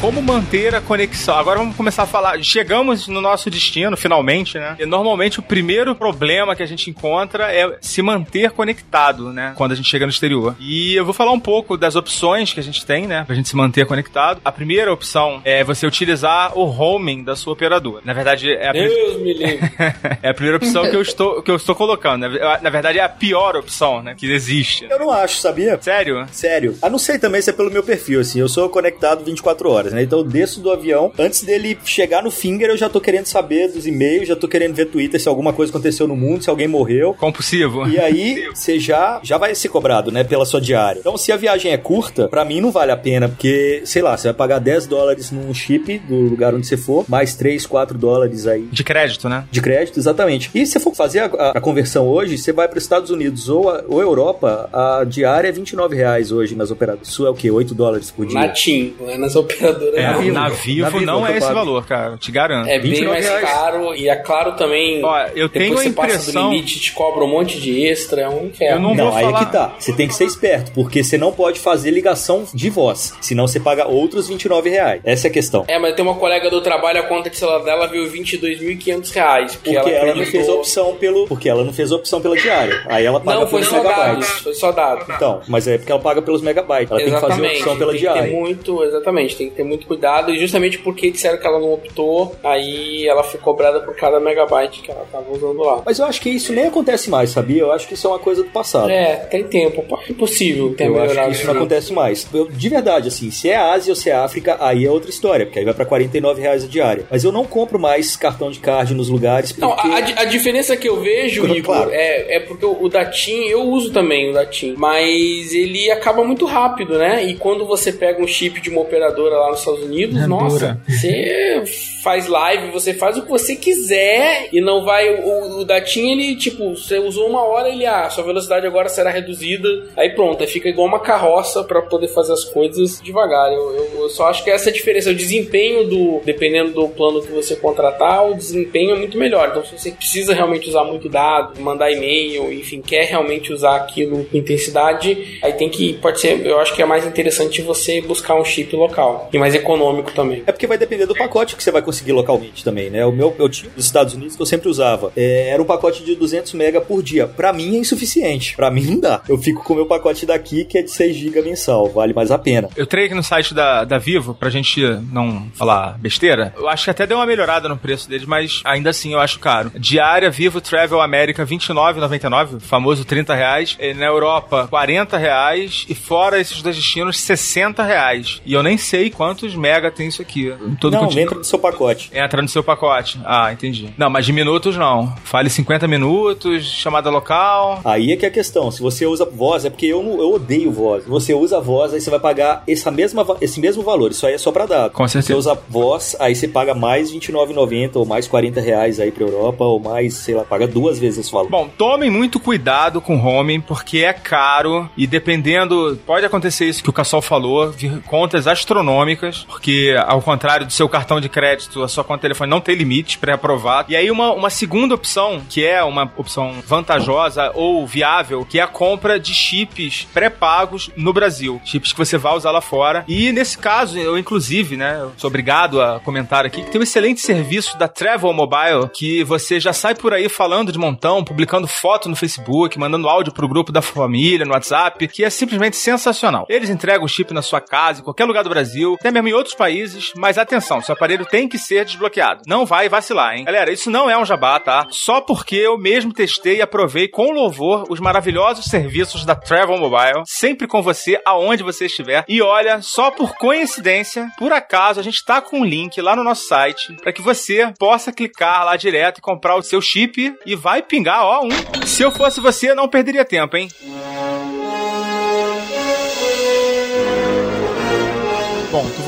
Como manter a conexão? Agora vamos começar a falar. Chegamos no nosso destino, finalmente, né? E normalmente o primeiro problema que a gente encontra é se manter conectado, né? Quando a gente chega no exterior. E eu vou falar um pouco das opções que a gente tem, né? Pra gente se manter conectado. A primeira opção é você utilizar o roaming da sua operadora. Na verdade, é a pri- Deus me livre. é a primeira opção que eu estou, que eu estou colocando. Na, verdade, é a pior opção, né? Que existe. Eu não acho, sabia? Sério? Sério. Ah, não sei também se é pelo meu perfil, assim. Eu sou conectado 24 horas. Horas, né? Então eu desço do avião, antes dele chegar no finger, eu já tô querendo saber dos e-mails, já tô querendo ver Twitter se alguma coisa aconteceu no mundo, se alguém morreu. Compulsivo. E aí, você já, já vai ser cobrado, né, pela sua diária. Então, se a viagem é curta, pra mim não vale a pena, porque, sei lá, você vai pagar 10 dólares num chip do lugar onde você for, mais 3, 4 dólares aí De crédito, né? de crédito, exatamente. E se você for fazer a, a- a conversão hoje, você vai para os Estados Unidos ou, a, ou Europa, a diária é 29 reais hoje nas operadoras. Isso é o quê? 8 dólares por dia? Na TIM, não é nas operadoras. É, não. Vivo. na Vivo Na Vivo não é esse pago. valor, cara. Te garanto. É bem 29 mais reais. caro e é claro também. Ó, eu tenho a você passa impressão- do limite, te cobra um monte de extra, é um inferno. Eu não Não, vou aí falar- é que tá. Você tem que ser esperto, porque você não pode fazer ligação de voz. Senão você paga outros 29 reais. Essa é a questão. É, mas tem uma colega do trabalho, a conta de celular dela veio 22.500 reais. Porque, Porque ela, não acreditou- fez a opção pelo. Porque ela não fez a opção pela diária. Aí ela paga Não, foi pelos só dados. megabytes. Foi só dados. Então, mas é porque ela paga pelos megabytes. Ela tem que fazer a opção pela tem que ter diária. muito, exatamente, tem que ter muito cuidado. E justamente porque disseram que ela não optou, aí ela foi cobrada por cada megabyte que ela tava usando lá. Mas eu acho que isso nem acontece mais, sabia? Eu acho que isso é uma coisa do passado. É, tem tempo. É possível ter Eu acho melhorado que isso não acontece mais. Eu- de verdade, assim, se é Ásia ou se é África, aí é outra história, porque aí vai pra 49 reais a diária. Mas eu não compro mais cartão de card nos lugares porque... Não, a, a di- a diferença que eu vejo, Claro. Igor, é, é porque o, o da TIM, eu uso também o da TIM, mas ele acaba muito rápido, né? E quando você pega um chip de uma operadora lá nos Estados Unidos, É nossa, você faz live, você faz o que você quiser e não vai. O, o ele, tipo, você usou uma hora, ele, ah, sua velocidade agora será reduzida, aí pronto, aí fica igual uma carroça pra poder fazer as coisas devagar. Eu, eu- eu só acho que essa é a diferença. O desempenho do. Dependendo do plano que você contratar, o desempenho é muito melhor. Então, se você precisa realmente usar muito dado, mandar e-mail, enfim, quer realmente usar aquilo com intensidade, aí tem que. Pode ser. Eu acho que é mais interessante você buscar um chip local. E mais econômico também. É porque vai depender do pacote que você vai conseguir localmente também, né? O meu, eu tinha dos Estados Unidos que eu sempre usava. é, era um pacote de 200 mega por dia. Pra mim é insuficiente. Pra mim não dá. Eu fico com o meu pacote daqui que é de 6 GB mensal. Vale mais a pena. Eu entrei aqui no site da, da Vivo, pra gente não falar besteira. Eu acho que até deu uma melhorada no preço deles, mas ainda assim eu acho caro. Diária Vivo Travel América, R$29,99, famoso 30 reais. E na Europa, 40 reais. E fora esses dois destinos, 60 reais. E eu nem sei quantos mega tem isso aqui. Todo não, continente. entra no seu pacote. Entra no seu pacote. Ah, entendi. Não, mas de minutos não. Fale 50 minutos, chamada local. Aí é que é a questão. Se você usa voz, é porque eu, eu odeio voz. Você usa voz, aí você vai pagar essa mesma, esse mesmo valor. Isso aí é só pra dado. Com Se você certeza. usa voz, aí você paga mais R$29,90 ou mais 40 reais aí pra Europa, ou mais, sei lá, paga duas vezes esse valor. Bom, tomem muito cuidado com roaming, porque é caro e dependendo, pode acontecer isso que o Cassol falou, contas astronômicas, porque ao contrário do seu cartão de crédito, a sua conta de telefone não tem limite pré-aprovado. E aí uma, uma segunda opção, que é uma opção vantajosa ou viável, que é a compra de chips pré-pagos no Brasil. Chips que você vai usar lá fora. E nesse caso, eu inclusive, né, sou obrigado a comentar aqui que tem um excelente serviço da Travel Mobile que você já sai por aí falando de montão, publicando foto no Facebook, mandando áudio pro grupo da família, no WhatsApp, que é simplesmente sensacional. Eles entregam o chip na sua casa, em qualquer lugar do Brasil, até mesmo em outros países, mas atenção, seu aparelho tem que ser desbloqueado. Não vai vacilar, hein? Galera, isso não é um jabá, tá? Só porque eu mesmo testei e aprovei com louvor os maravilhosos serviços da Travel Mobile, sempre com você aonde você estiver. E olha, só por coincidência, por acaso, a gente tá com um link lá no nosso site para que você possa clicar lá direto e comprar o seu chip e vai pingar, ó, um. Se eu fosse você, não perderia tempo, hein?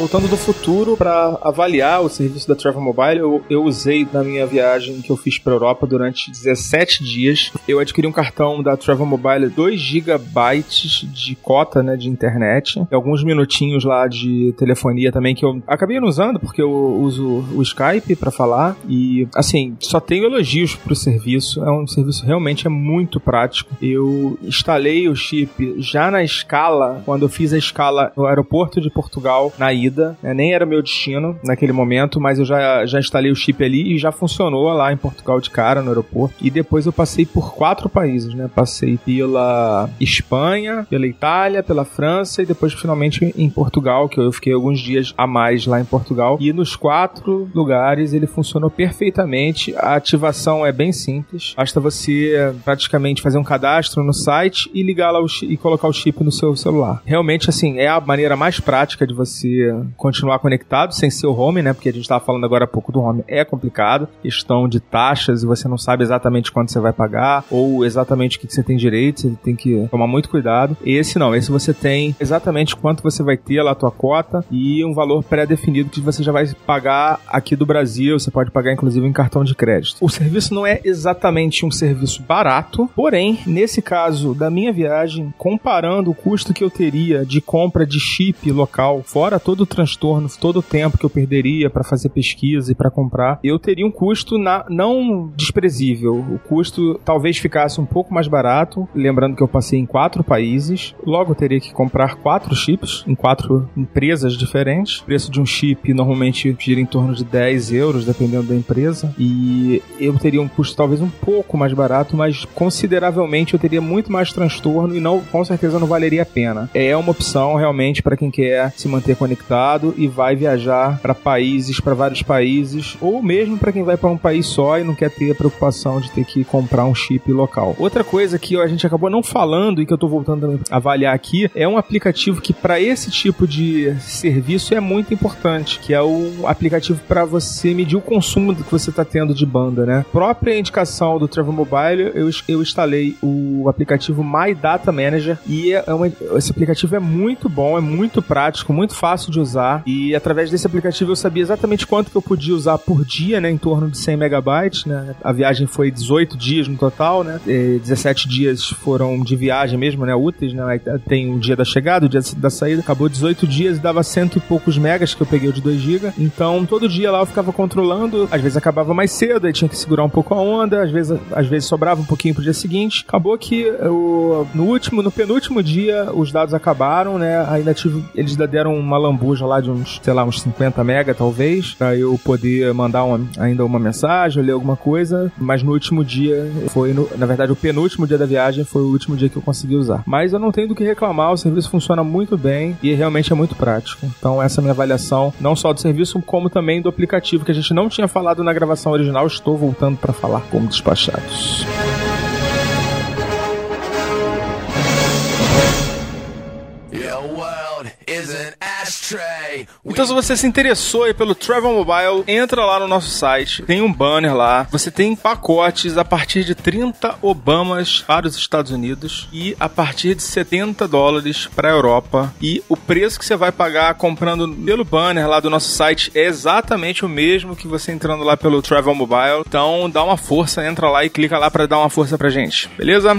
Voltando do futuro para avaliar o serviço da Travel Mobile. Eu, eu usei na minha viagem que eu fiz para Europa durante 17 dias. Eu adquiri um cartão da Travel Mobile 2 GB de cota, né, de internet, e alguns minutinhos lá de telefonia também que eu acabei não usando porque eu uso o Skype para falar e assim, só tenho elogios pro serviço. É um serviço realmente é muito prático. Eu instalei o chip já na escala, quando eu fiz a escala no aeroporto de Portugal na ida, né? nem era meu destino naquele momento, mas eu já, já instalei o chip ali e já funcionou lá em Portugal de cara no aeroporto. E depois eu passei por quatro países, né? Passei pela Espanha, pela Itália, pela França e depois finalmente em Portugal, que eu fiquei alguns dias a mais lá em Portugal. E nos quatro lugares ele funcionou perfeitamente. A ativação é bem simples. Basta você praticamente fazer um cadastro no site e ligar lá e colocar o chip no seu celular. Realmente, assim, é a maneira mais prática de você continuar conectado sem ser o home, né? Porque a gente estava falando agora há pouco do home. É complicado. Questão de taxas e você não sabe exatamente quanto você vai pagar ou exatamente o que você tem direito. Você tem que tomar muito cuidado. Esse não. Esse você tem exatamente quanto você vai ter lá a tua cota e um valor pré-definido que você já vai pagar aqui do Brasil. Você pode pagar inclusive em cartão de crédito. O serviço não é exatamente um serviço barato, porém, nesse caso da minha viagem, comparando o custo que eu teria de compra de chip local, fora todo transtorno, todo o tempo que eu perderia para fazer pesquisa e para comprar, eu teria um custo na, não desprezível. O custo talvez ficasse um pouco mais barato, lembrando que eu passei em quatro países, logo eu teria que comprar quatro chips em quatro empresas diferentes. O preço de um chip normalmente gira em torno de 10 euros, dependendo da empresa, e eu teria um custo talvez um pouco mais barato, mas consideravelmente eu teria muito mais transtorno e não, com certeza não valeria a pena. É uma opção realmente para quem quer se manter conectado e vai viajar para países, para vários países, ou mesmo para quem vai para um país só e não quer ter a preocupação de ter que comprar um chip local. Outra coisa que a gente acabou não falando e que eu tô voltando a avaliar aqui é um aplicativo que para esse tipo de serviço é muito importante, que é o aplicativo para você medir o consumo que você está tendo de banda, né? Própria indicação do Travel Mobile, eu, eu instalei o aplicativo My Data Manager e é uma, esse aplicativo é muito bom, é muito prático, muito fácil de usar e através desse aplicativo eu sabia exatamente quanto que eu podia usar por dia, né? Em torno de 100 megabytes, né? A viagem foi 18 dias no total, né? E 17 dias foram de viagem mesmo, né? Úteis, né? Tem o dia da chegada, o dia da saída. Acabou 18 dias e dava cento e poucos megas que eu peguei de 2 GB. Então, todo dia lá eu ficava controlando. Às vezes acabava mais cedo, aí tinha que segurar um pouco a onda. Às vezes, às vezes sobrava um pouquinho pro dia seguinte. Acabou que eu, no último, no penúltimo dia, os dados acabaram, né? Ainda tive, eles ainda deram uma lambuja lá de uns, sei lá, uns 50 mega talvez, pra eu poder mandar uma, ainda uma mensagem, ler alguma coisa. Mas no último dia foi, no, na verdade, o penúltimo dia da viagem foi o último dia que eu consegui usar. Mas eu não tenho do que reclamar, o serviço funciona muito bem e realmente é muito prático. Então, essa é a minha avaliação, não só do serviço, como também do aplicativo que a gente não tinha falado na gravação original. Estou voltando para falar como despachados. Então, se você se interessou pelo Travel Mobile, entra lá no nosso site. Tem um banner lá. Você tem pacotes a partir de 30 Obamas para os Estados Unidos e a partir de 70 dólares para a Europa. E o preço que você vai pagar comprando pelo banner lá do nosso site é exatamente o mesmo que você entrando lá pelo Travel Mobile. Então, dá uma força, entra lá e clica lá para dar uma força pra gente. Beleza?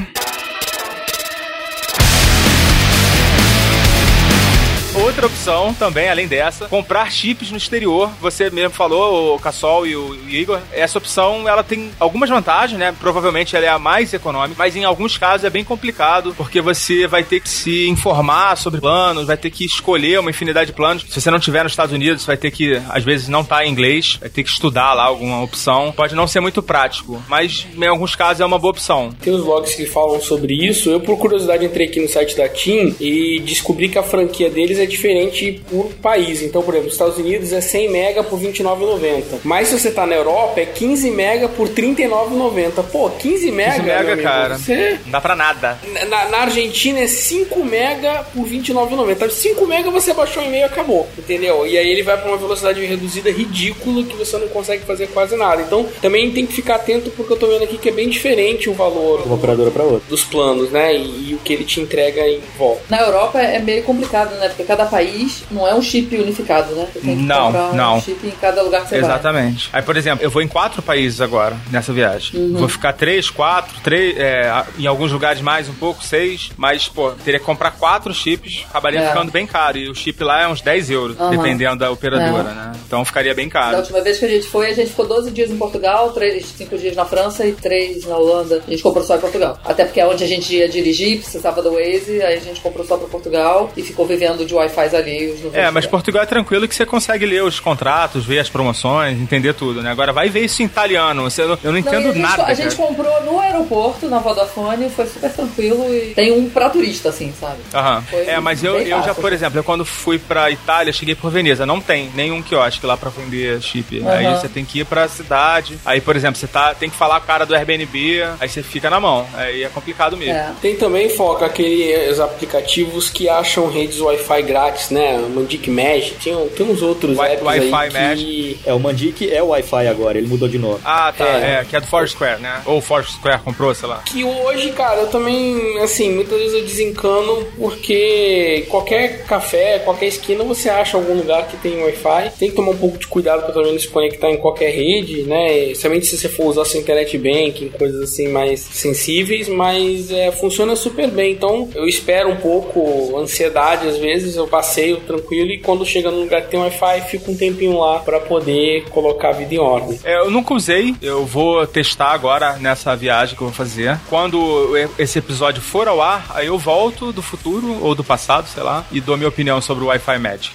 Outra opção também, além dessa, comprar chips no exterior. Você mesmo falou, o Cassol e o Igor. Essa opção, ela tem algumas vantagens, né? Provavelmente ela é a mais econômica, mas em alguns casos é bem complicado, porque você vai ter que se informar sobre planos, vai ter que escolher uma infinidade de planos. Se você não tiver nos Estados Unidos, vai ter que, às vezes, não tá em inglês, vai ter que estudar lá alguma opção. Pode não ser muito prático, mas em alguns casos é uma boa opção. Tem os blogs que falam sobre isso. Eu, por curiosidade, entrei aqui no site da TIM e descobri que a franquia deles é diferente diferente por país. Então, por exemplo, nos Estados Unidos é 100 mega por 29,90. Mas se você tá na Europa é 15 mega por 39,90. Pô, 15 mega, 15 mega, amigo, cara. Você... Não dá pra nada. Na, na Argentina é 5 mega por 29,90. 5 mega você baixou em meio e acabou, entendeu? E aí ele vai pra uma velocidade reduzida ridícula que você não consegue fazer quase nada. Então, também tem que ficar atento porque eu tô vendo aqui que é bem diferente o valor uma operadora para outra dos planos, né? E, e o que ele te entrega em volta. Na Europa é meio complicado, né? Porque cada país não é um chip unificado, né? Você tem que não, comprar um não. chip em cada lugar que você Exatamente. Aí, por exemplo, eu vou em quatro países agora, nessa viagem. Uhum. Vou ficar três, quatro, três, é, em alguns lugares mais um pouco, seis, mas, pô, teria que comprar quatro chips, acabaria É. ficando bem caro. E o chip lá é uns 10 euros, Aham. dependendo da operadora, É. né? Então ficaria bem Da caro. última vez que a gente foi, a gente ficou 12 dias em Portugal, 3, 5 dias na França e 3 na Holanda. A gente comprou só em Portugal. Até porque é onde a gente ia dirigir, precisava do Waze, aí a gente comprou só pra Portugal e ficou vivendo de Wi-Fi alheios no É, mas Portugal é tranquilo que você consegue ler os contratos, ver as promoções, entender tudo, né? Agora vai ver isso em italiano. Você, eu não Não, entendo a gente, nada. A gente comprou no aeroporto, na Vodafone, foi super tranquilo e tem um pra turista, assim, sabe? Aham. Foi É, mas eu, eu já, por exemplo, eu quando fui pra Itália, cheguei por Veneza. Não tem nenhum quiosque lá pra vender chip. Aí Aham. você tem que ir pra cidade. Aí, por exemplo, você tá, tem que falar com o cara do Airbnb, aí você fica na mão. Aí é complicado mesmo. É. Tem também, Foca, aqueles aplicativos que acham redes Wi-Fi grátis, né? Mandic Mesh, tinha, tem uns outros Wi- apps Wi-Fi aí que... É, o Mandic é o Wi-Fi agora, ele mudou de nome. Ah, tá. É. É. que é do Foursquare, né? Ou o Foursquare comprou, sei lá. Que hoje, cara, eu também, assim, muitas vezes eu desencano porque qualquer café, qualquer esquina você acha algum lugar que tem Wi-Fi. Tem que tomar um pouco de cuidado para também não se conectar em qualquer rede, né? Somente se você for usar sua internet banking, coisas assim mais sensíveis, mas é, funciona super bem. Então eu espero um pouco, ansiedade às vezes, eu passeio tranquilo e quando chega num lugar que tem Wi-Fi, fico um tempinho lá para poder colocar a vida em ordem. É, eu nunca usei, eu vou testar agora nessa viagem que eu vou fazer. Quando esse episódio for ao ar, aí eu volto do futuro ou do passado, sei lá, e dou minha opinião sobre o Wi-Fi Magic.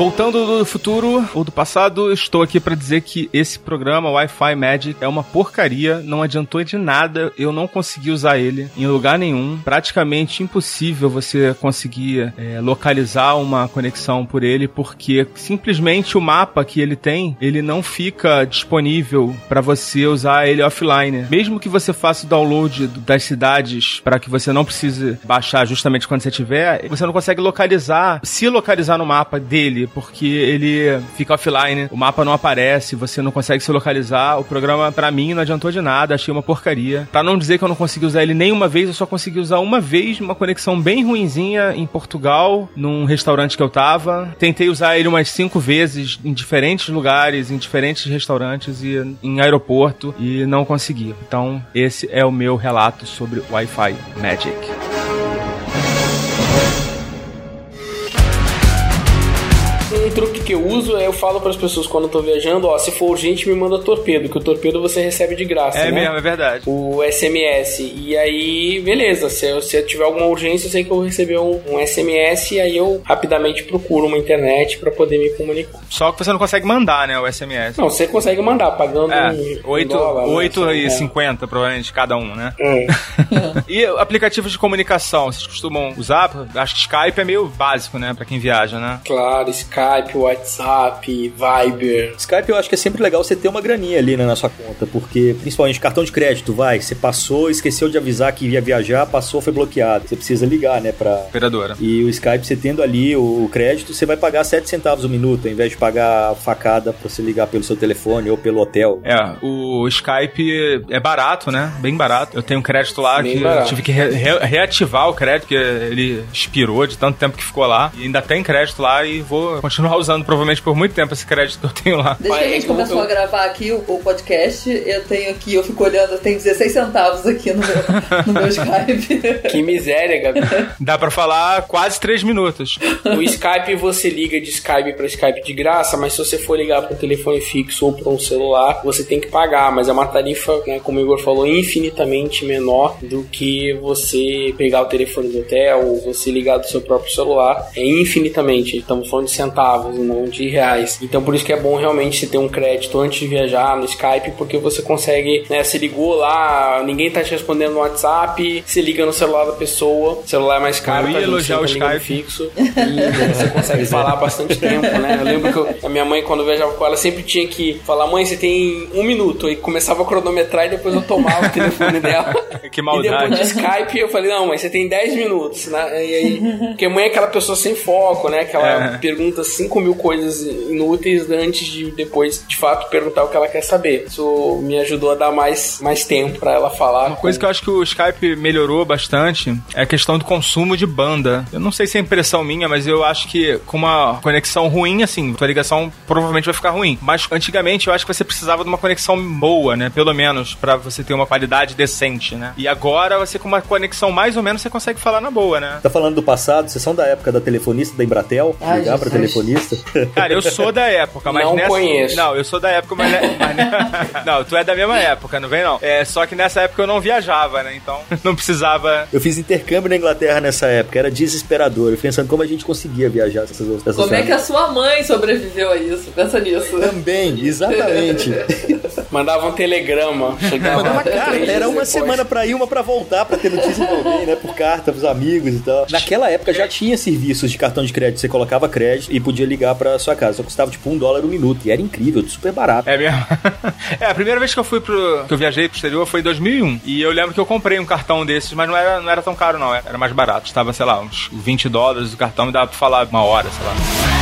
Voltando do futuro ou do passado, estou aqui para dizer que esse programa Wi-Fi Magic é uma porcaria, não adiantou de nada, eu não consegui usar ele em lugar nenhum. Praticamente impossível você conseguir é, localizar uma conexão por ele, porque simplesmente o mapa que ele tem, ele não fica disponível para você usar ele offline. Mesmo que você faça o download das cidades para que você não precise baixar justamente quando você tiver, você não consegue localizar, se localizar no mapa dele, porque ele fica offline, o mapa não aparece, você não consegue se localizar. O programa, pra mim, não adiantou de nada, achei uma porcaria. Pra não dizer que eu não consegui usar ele nenhuma vez, eu só consegui usar uma vez, uma conexão bem ruinzinha em Portugal, num restaurante que eu tava. Tentei usar ele umas cinco vezes em diferentes lugares, em diferentes restaurantes e em aeroporto, e não consegui. Então, esse é o meu relato sobre Wi-Fi Magic. Um truque que eu uso é eu falo para as pessoas quando eu tô viajando, ó, se for urgente me manda torpedo, que o torpedo você recebe de graça, É né? mesmo, é verdade. O SMS. E aí, beleza, se eu, se eu tiver alguma urgência, eu sei que eu vou receber um, um SMS e aí eu rapidamente procuro uma internet para poder me comunicar. Só que você não consegue mandar, né, o SMS. Não, você consegue mandar pagando É, um, 8, um dólar, né? 8 e É. 50, provavelmente, cada um, né? É. E aplicativos de comunicação, vocês costumam usar? Acho que Skype é meio básico, né, pra quem viaja, né? Claro, Skype, WhatsApp, Viber. Skype eu acho que é sempre legal você ter uma graninha ali né, na sua conta, porque principalmente cartão de crédito, vai, você passou, esqueceu de avisar que ia viajar, passou, foi bloqueado. Você precisa ligar, né, pra... Operadora. E o Skype, você tendo ali o crédito, você vai pagar 7 centavos o minuto, ao invés de pagar a facada pra você ligar pelo seu telefone ou pelo hotel. É, o Skype é barato, né? Bem barato. Eu tenho um crédito lá Bem que eu barato. tive que re- re- reativar o crédito, porque ele expirou de tanto tempo que ficou lá. E ainda tem crédito lá e vou continuar usando provavelmente por muito tempo esse crédito que eu tenho lá. Desde que a gente começou eu- a gravar aqui o, o podcast, eu tenho aqui, eu fico olhando, eu tenho 16 centavos aqui no meu, no meu Skype. Que miséria, Gabi. Dá pra falar quase 3 minutos. O Skype você liga de Skype para Skype de graça, mas se você for ligar para um telefone fixo ou para um celular, você tem que pagar. Mas é uma tarifa, né, como o Igor falou, infinitamente menor do que você pegar o telefone do hotel ou você ligar do seu próprio celular. É infinitamente. Estamos falando de centavos, não de reais. Então por isso que é bom realmente você ter um crédito antes de viajar no Skype, porque você consegue, né, se ligou lá, ninguém tá te respondendo no WhatsApp, se liga no celular da pessoa, o celular é mais caro, Eu ia elogiar o Skype. fixo e você consegue falar bastante tempo, né? Eu lembro que eu- a minha mãe, quando eu viajava com ela, sempre tinha que falar: mãe, você tem um minuto. E começava a cronometrar e depois eu tomava o telefone dela. Que E depois de maldade. Skype eu falei: não, mãe, você tem 10 minutos, né? E aí, porque a mãe é aquela pessoa sem foco, né? Que ela É. pergunta 5 mil coisas inúteis antes de depois, de fato, perguntar o que ela quer saber. Isso me ajudou a dar mais, mais tempo pra ela falar. Uma coisa que eu acho que o Skype melhorou bastante é a questão do consumo de banda. Eu não sei se é impressão minha, mas eu acho que com uma conexão ruim, assim, tua ligação provavelmente vai ficar ruim. Mas antigamente eu acho que você precisava de uma conexão boa, né? Pelo menos, pra você ter uma qualidade decente, né? E agora você com uma conexão mais ou menos você consegue falar na boa, né? Tá falando do passado, vocês são da época da telefonista da Embratel? Ai, ligar pra Jesus. telefonista? Cara, eu sou da época, mas Não nessa... conheço. Não, eu sou da época, mas... ne- mas ne- Não, tu é da mesma época, não vem não. É, só que nessa época eu não viajava, né? Então não precisava... Eu fiz intercâmbio na Inglaterra nessa época, era desesperador. Eu pensando como a gente conseguia viajar essas outras Como é que a sua mãe sobreviveu a isso? Pensa nisso. Também, exatamente. Mandava um telegrama. Chegava Mandava carta, era uma depois. semana pra ir, uma pra voltar, pra ter notícia de alguém, né? Por carta, pros amigos e tal. Naquela época já tinha serviços de cartão de crédito. Você colocava crédito e podia podia ligar pra sua casa. Só custava tipo um dólar um minuto. E era incrível, super barato. É mesmo? é, a primeira vez que eu fui pro. que eu viajei pro exterior foi em 2001. E eu lembro que eu comprei um cartão desses, mas não era, não era tão caro, não. Era mais barato. Estava, sei lá, uns 20 dólares o cartão e dava pra falar uma hora, sei lá.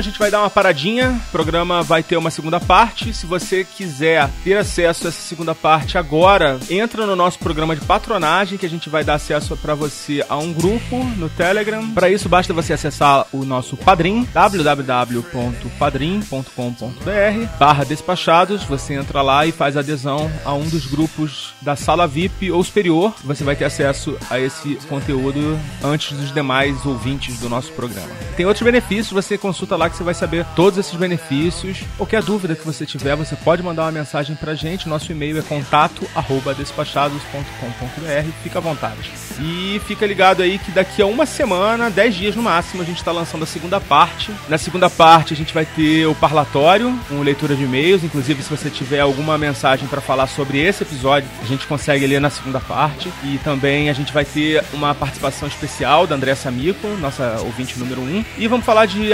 A gente vai dar uma paradinha, o programa vai ter uma segunda parte. Se você quiser ter acesso a essa segunda parte agora, entra no nosso programa de patronagem que a gente vai dar acesso para você a um grupo no Telegram. Para isso basta você acessar o nosso Padrim, www.padrim.com.br barra despachados. Você entra lá e faz adesão a um dos grupos da sala VIP ou superior. Você vai ter acesso a esse conteúdo antes dos demais ouvintes do nosso programa. Tem outros benefícios, você consulta lá que você vai saber todos esses benefícios. Qualquer dúvida que você tiver, você pode mandar uma mensagem pra gente. Nosso e-mail é contato@despachados.com.br. Fica à vontade. E fica ligado aí que daqui a uma semana, 10 dias no máximo, a gente está lançando a segunda parte. Na segunda parte a gente vai ter o parlatório, com leitura de e-mails. Inclusive, se você tiver alguma mensagem para falar sobre esse episódio, a gente consegue ler na segunda parte. E também a gente vai ter uma participação especial da Andressa Mico, nossa ouvinte número 1. E vamos falar de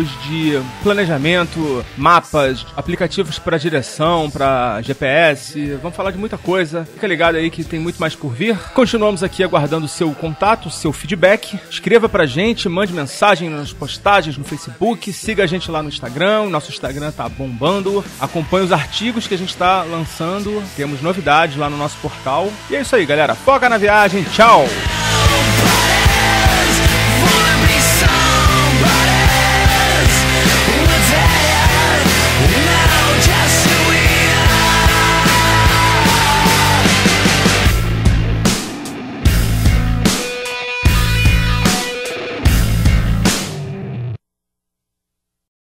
aplicativos de planejamento, mapas, aplicativos para direção, para GPS. Vamos falar de muita coisa. Fica ligado aí que tem muito mais por vir. Continuamos aqui aguardando o seu contato, o seu feedback. Escreva pra gente, mande mensagem nas postagens no Facebook, siga a gente lá no Instagram. Nosso Instagram tá bombando. Acompanhe os artigos que a gente tá lançando. Temos novidades lá no nosso portal. E é isso aí, galera. Foca na viagem. Tchau. Somebody